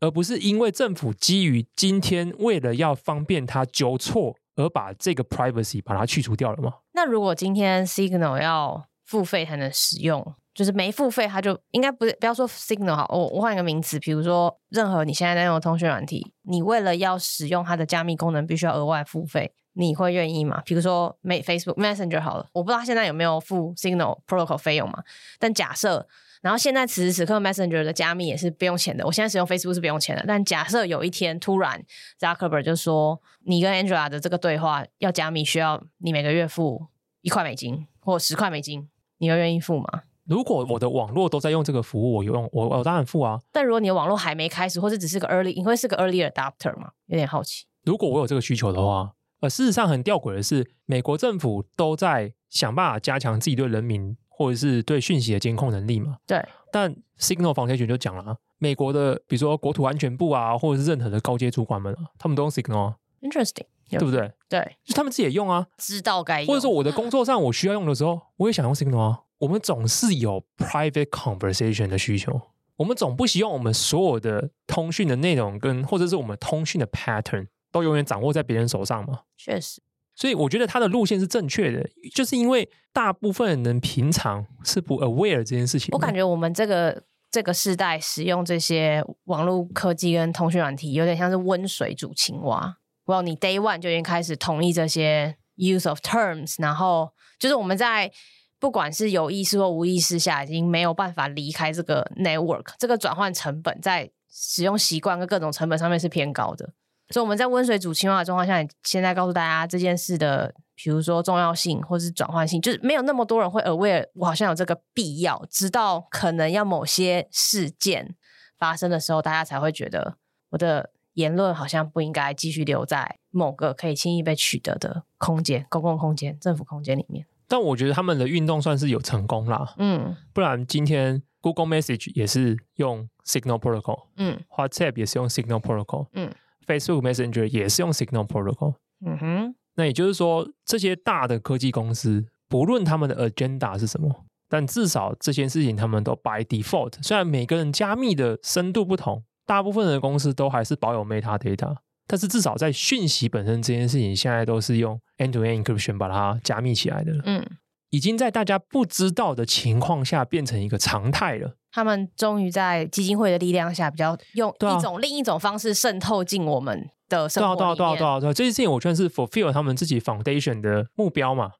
[SPEAKER 1] 而不是因为政府基于今天为了要方便他纠错而把这个 privacy 把它去除掉了吗？
[SPEAKER 2] 那如果今天 Signal 要付费才能使用，就是没付费，它就应该不是不要说 Signal 好，我我换一个名词，比如说任何你现在在用的通讯软体，你为了要使用它的加密功能，必须要额外付费。你会愿意吗？比如说，Facebook Messenger 好了，我不知道他现在有没有付 Signal Protocol 费用嘛？但假设，然后现在此时此刻 Messenger 的加密也是不用钱的，我现在使用 Facebook 是不用钱的。但假设有一天突然 Zuckerberg 就说，你跟 Angela 的这个对话要加密，需要你每个月付一块美金或十块美金，你会愿意付吗？
[SPEAKER 1] 如果我的网络都在用这个服务，我用我我当然付啊。
[SPEAKER 2] 但如果你的网络还没开始，或者只是个 early，你会是个 early adopter 吗？有点好奇。
[SPEAKER 1] 如果我有这个需求的话，呃，事实上很吊诡的是，美国政府都在想办法加强自己对人民或者是对讯息的监控能力嘛。
[SPEAKER 2] 对。
[SPEAKER 1] 但 Signal Foundation 就讲了，美国的比如说国土安全部啊，或者是任何的高阶主管们啊，他们都用 Signal。
[SPEAKER 2] Interesting，
[SPEAKER 1] 对不对？
[SPEAKER 2] 对，
[SPEAKER 1] 就他们自己也用啊，
[SPEAKER 2] 知道该用。
[SPEAKER 1] 或者说我的工作上我需要用的时候，我也想用 Signal 啊。我们总是有 private conversation 的需求，我们总不希望我们所有的通讯的内容跟或者是我们通讯的 pattern 都永远掌握在别人手上嘛？
[SPEAKER 2] 确实，
[SPEAKER 1] 所以我觉得他的路线是正确的，就是因为大部分人平常是不 aware 这件事情。
[SPEAKER 2] 我感觉我们这个这个时代使用这些网络科技跟通讯软体，有点像是温水煮青蛙。Well，，你 day one 就已经开始同意这些 use of terms，然后就是我们在不管是有意识或无意识下，已经没有办法离开这个 network，这个转换成本在使用习惯跟各种成本上面是偏高的。所以我们在温水煮青蛙的状况下，现在告诉大家这件事的，比如说重要性或是转换性，就是没有那么多人会 aware，我好像有这个必要，直到可能要某些事件发生的时候，大家才会觉得我的。言论好像不应该继续留在某个可以轻易被取得的空间、公共空间、政府空间里面。
[SPEAKER 1] 但我觉得他们的运动算是有成功啦。
[SPEAKER 2] 嗯，
[SPEAKER 1] 不然今天 Google Message 也是用 Signal Protocol，嗯，WhatsApp 也是用 Signal Protocol，嗯，Facebook Messenger 也是用 Signal Protocol，
[SPEAKER 2] 嗯哼。
[SPEAKER 1] 那也就是说，这些大的科技公司，不论他们的 agenda 是什么，但至少这件事情他们都 by default，虽然每个人加密的深度不同。大部分的公司都还是保有 metadata，但是至少在讯息本身这件事情，现在都是用 end-to-end encryption 把它加密起来的。
[SPEAKER 2] 嗯，
[SPEAKER 1] 已经在大家不知道的情况下变成一个常态了。
[SPEAKER 2] 他们终于在基金会的力量下，比较用一种、啊、另一种方式渗透进我们的生活里面。对啊，对啊，对啊，对啊，这件事情我觉得是 fulfill 他们自己 foundation 的目标嘛。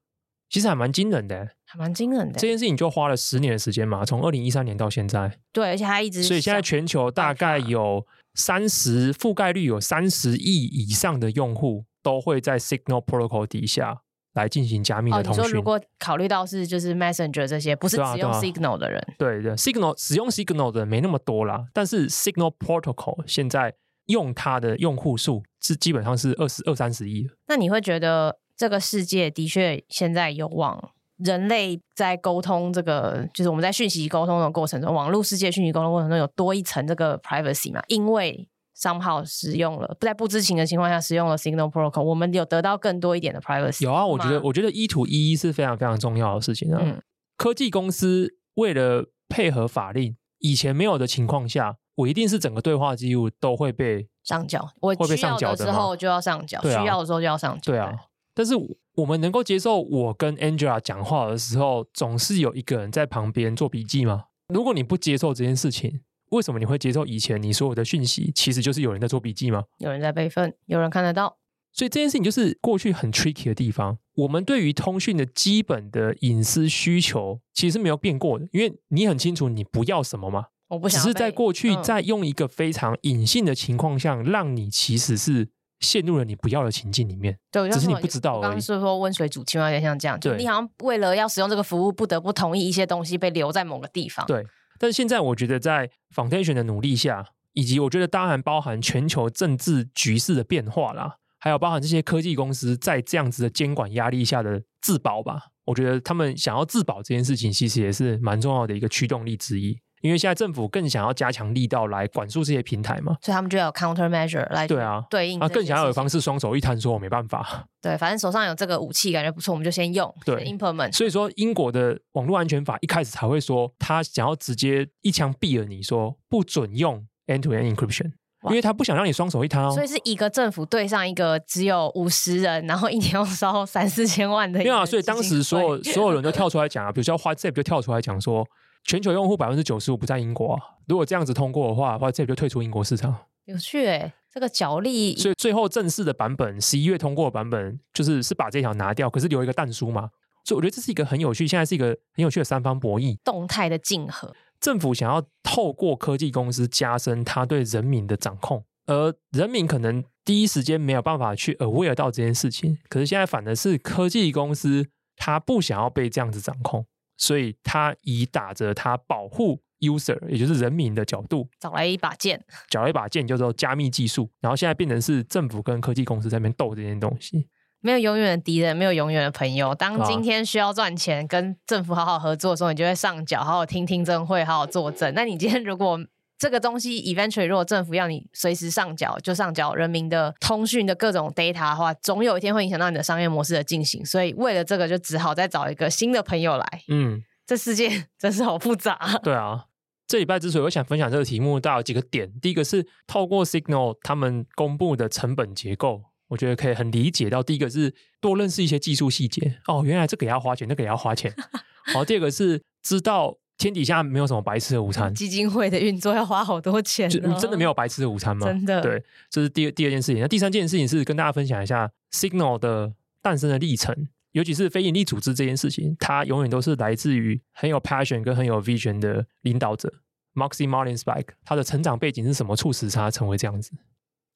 [SPEAKER 2] 其实还蛮惊人的，还蛮惊人的。
[SPEAKER 1] 这件事情就花了十年的时间嘛，从二零一三年到现在。
[SPEAKER 2] 对，而且还一直。
[SPEAKER 1] 所以现在全球大概有三十覆盖率有三十亿以上的用户都会在 Signal Protocol 底下来进行加密的通讯。哦，你说
[SPEAKER 2] 如果考虑到是就是 Messenger 这些不是只用 Signal 的人，
[SPEAKER 1] 对对，Signal 使用 Signal 的人没那么多啦，但是 Signal Protocol 现在用它的用户数是基本上是二十二三十亿。
[SPEAKER 2] 那你会觉得？这个世界的确现在有往人类在沟通这个，就是我们在讯息沟通的过程中，网络世界讯息沟通过程中有多一层这个 privacy 嘛？因为 somehow 使用了，在不知情的情况下使用了 Signal Protocol，我们有得到更多一点的 privacy。
[SPEAKER 1] 有啊，我觉得我觉得一图一一是非常非常重要的事情啊。
[SPEAKER 2] 嗯，
[SPEAKER 1] 科技公司为了配合法令，以前没有的情况下，我一定是整个对话记录都会被
[SPEAKER 2] 上缴，我需要的时候就要上缴，需要的时候就要上缴，
[SPEAKER 1] 对啊。但是我们能够接受我跟 Angela 讲话的时候，总是有一个人在旁边做笔记吗？如果你不接受这件事情，为什么你会接受以前你所有的讯息其实就是有人在做笔记吗？
[SPEAKER 2] 有人在备份，有人看得到。
[SPEAKER 1] 所以这件事情就是过去很 tricky 的地方。我们对于通讯的基本的隐私需求其实是没有变过的，因为你很清楚你不要什么吗？
[SPEAKER 2] 我不想。
[SPEAKER 1] 只是在过去在用一个非常隐性的情况下，让你其实是。陷入了你不要的情境里面，
[SPEAKER 2] 对，
[SPEAKER 1] 只是你不知道而已。
[SPEAKER 2] 刚刚是说温水煮青蛙，有点像这样，就你好像为了要使用这个服务，不得不同意一些东西被留在某个地方。
[SPEAKER 1] 对，但现在我觉得在 Foundation 的努力下，以及我觉得当然包含全球政治局势的变化啦，还有包含这些科技公司在这样子的监管压力下的自保吧，我觉得他们想要自保这件事情，其实也是蛮重要的一个驱动力之一。因为现在政府更想要加强力道来管束这些平台嘛，
[SPEAKER 2] 所以他们就要 counter measure 来对啊对应啊，
[SPEAKER 1] 更想要有方式双手一摊说我没办法。
[SPEAKER 2] 对，反正手上有这个武器，感觉不错，我们就先用。
[SPEAKER 1] 对
[SPEAKER 2] ，implement。
[SPEAKER 1] 所以说，英国的网络安全法一开始才会说，他想要直接一枪毙了你，说不准用 end-to-end encryption，因为他不想让你双手一摊哦。
[SPEAKER 2] 所以是一个政府对上一个只有五十人，然后一年要烧三四千万的。
[SPEAKER 1] 没有啊，所以当时所有 所有人都跳出来讲啊，比如说 WhatsApp 就跳出来讲说。全球用户百分之九十五不在英国啊，如果这样子通过的话，或者这就退出英国市场。
[SPEAKER 2] 有趣诶，这个角力。
[SPEAKER 1] 所以最后正式的版本，十一月通过的版本，就是是把这条拿掉，可是留一个但书嘛。所以我觉得这是一个很有趣，现在是一个很有趣的三方博弈，
[SPEAKER 2] 动态的竞合。
[SPEAKER 1] 政府想要透过科技公司加深他对人民的掌控，而人民可能第一时间没有办法去 aware 到这件事情。可是现在反而是科技公司，他不想要被这样子掌控。所以他以打着他保护 user，也就是人民的角度，
[SPEAKER 2] 找来一把剑，
[SPEAKER 1] 找来一把剑叫做加密技术，然后现在变成是政府跟科技公司在那边斗这件东西。
[SPEAKER 2] 没有永远的敌人，没有永远的朋友。当今天需要赚钱，跟政府好好合作的时候，你就会上缴，好好听听证会，好好作证。那你今天如果这个东西 eventually 如果政府要你随时上缴，就上缴人民的通讯的各种 data 的话，总有一天会影响到你的商业模式的进行。所以为了这个，就只好再找一个新的朋友来。嗯，这世界 真是好复杂。
[SPEAKER 1] 对啊，这礼拜之所以我想分享这个题目，大概有几个点。第一个是透过 Signal 他们公布的成本结构。我觉得可以很理解到，第一个是多认识一些技术细节哦，原来这个也要花钱，那个也要花钱。好，第二个是知道天底下没有什么白吃的午餐，
[SPEAKER 2] 基金会的运作要花好多钱，
[SPEAKER 1] 就真的没有白吃的午餐吗？
[SPEAKER 2] 真的，
[SPEAKER 1] 对，这是第二第二件事情。那第三件事情是跟大家分享一下 Signal 的诞生的历程，尤其是非营利组织这件事情，它永远都是来自于很有 passion 跟很有 vision 的领导者 Maxi Marlinspike，他的成长背景是什么促使他成为这样子？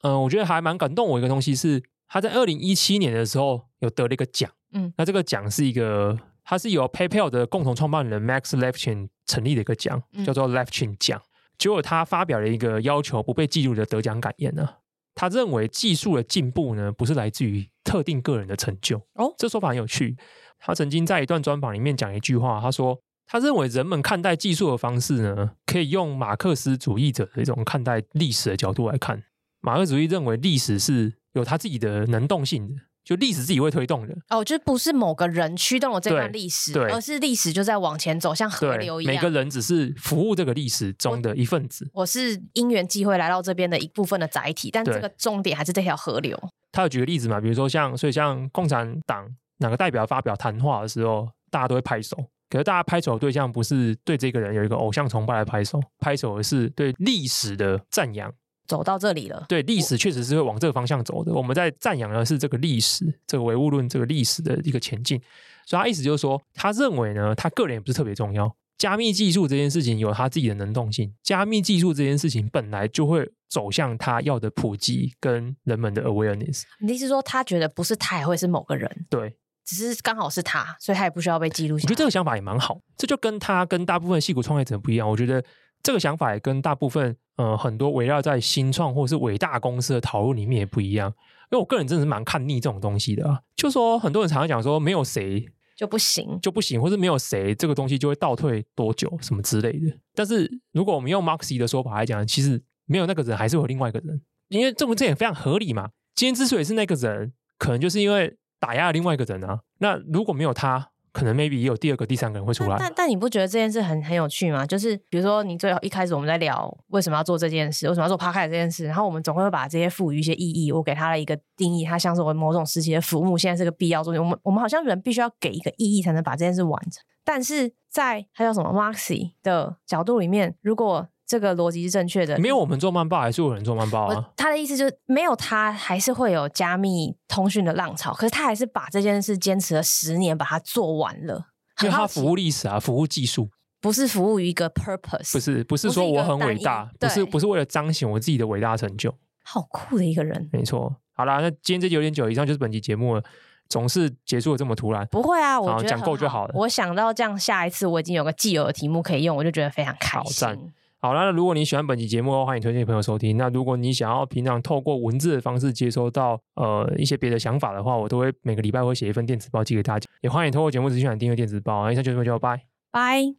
[SPEAKER 1] 嗯，我觉得还蛮感动我一个东西是，他在二零一七年的时候有得了一个奖，嗯，那这个奖是一个，他是由 PayPal 的共同创办人 Max Levchin 成立的一个奖，叫做 Levchin 奖。结果他发表了一个要求不被记录的得奖感言呢，他认为技术的进步呢，不是来自于特定个人的成就。哦，这说法很有趣。他曾经在一段专访里面讲一句话，他说他认为人们看待技术的方式呢，可以用马克思主义者的一种看待历史的角度来看。马克思主义认为历史是有他自己的能动性的，就历史自己会推动的。
[SPEAKER 2] 哦，就不是某个人驱动了这段历史，而是历史就在往前走，像河流一样。
[SPEAKER 1] 每个人只是服务这个历史中的一份子。
[SPEAKER 2] 我，我是因缘际会来到这边的一部分的载体，但这个重点还是这条河流。
[SPEAKER 1] 他有举个例子嘛，比如说像，所以像共产党哪个代表发表谈话的时候，大家都会拍手。可是大家拍手的对象不是对这个人有一个偶像崇拜来拍手，拍手而是对历史的赞扬。
[SPEAKER 2] 走到这里了，
[SPEAKER 1] 对，历史确实是会往这个方向走的。我们在赞扬的是这个历史，这个唯物论，这个历史的一个前进。所以他意思就是说，他认为呢，他个人也不是特别重要。加密技术这件事情有他自己的能动性，加密技术这件事情本来就会走向他要的普及跟人们的 awareness。
[SPEAKER 2] 你的意思说，他觉得不是他也会是某个人，
[SPEAKER 1] 对，
[SPEAKER 2] 只是刚好是他，所以他也不需要被记录下来。
[SPEAKER 1] 我觉得这个想法也蛮好，这就跟他跟大部分戏骨创业者不一样。我觉得。这个想法也跟大部分呃很多围绕在新创或者是伟大公司的讨论里面也不一样，因为我个人真的是蛮看腻这种东西的啊。就说很多人常常讲说没有谁
[SPEAKER 2] 就不行
[SPEAKER 1] 就不行，或是没有谁这个东西就会倒退多久什么之类的。但是如果我们用 Maxi 的说法来讲，其实没有那个人还是有另外一个人，因为这么这也非常合理嘛。今天之所以是那个人，可能就是因为打压了另外一个人啊。那如果没有他。可能 maybe 也有第二个、第三个人会出来。
[SPEAKER 2] 但但你不觉得这件事很很有趣吗？就是比如说，你最后一开始我们在聊为什么要做这件事，为什么要做 Podcast 这件事，然后我们总会把这些赋予一些意义。我给他了一个定义，它像是我某种时期的服务，现在是个必要作用。我们我们好像人必须要给一个意义，才能把这件事完成。但是在他叫什么 Maxi 的角度里面，如果这个逻辑是正确的。
[SPEAKER 1] 没有我们做慢报，还是有人做慢报啊？
[SPEAKER 2] 他的意思就是，没有他，还是会有加密通讯的浪潮。可是他还是把这件事坚持了十年，把它做完了。
[SPEAKER 1] 因为他服务历史啊，服务技术，
[SPEAKER 2] 不是服务于一个 purpose。
[SPEAKER 1] 不是，不是说我很伟大，不是，不是为了彰显我自己的伟大成就。
[SPEAKER 2] 好酷的一个人。
[SPEAKER 1] 没错。好啦，那今天这集有点久，以上就是本期节目了。总是结束的这么突然，
[SPEAKER 2] 不会啊，我觉得
[SPEAKER 1] 讲够就好了。
[SPEAKER 2] 我想到这样，下一次我已经有个既有的题目可以用，我就觉得非常开心。
[SPEAKER 1] 好，那如果你喜欢本期节目的话，欢迎推荐朋友收听。那如果你想要平常透过文字的方式接收到呃一些别的想法的话，我都会每个礼拜会写一份电子报寄给大家。也欢迎透过节目资讯栏订阅电子报。以上就是这么就拜拜。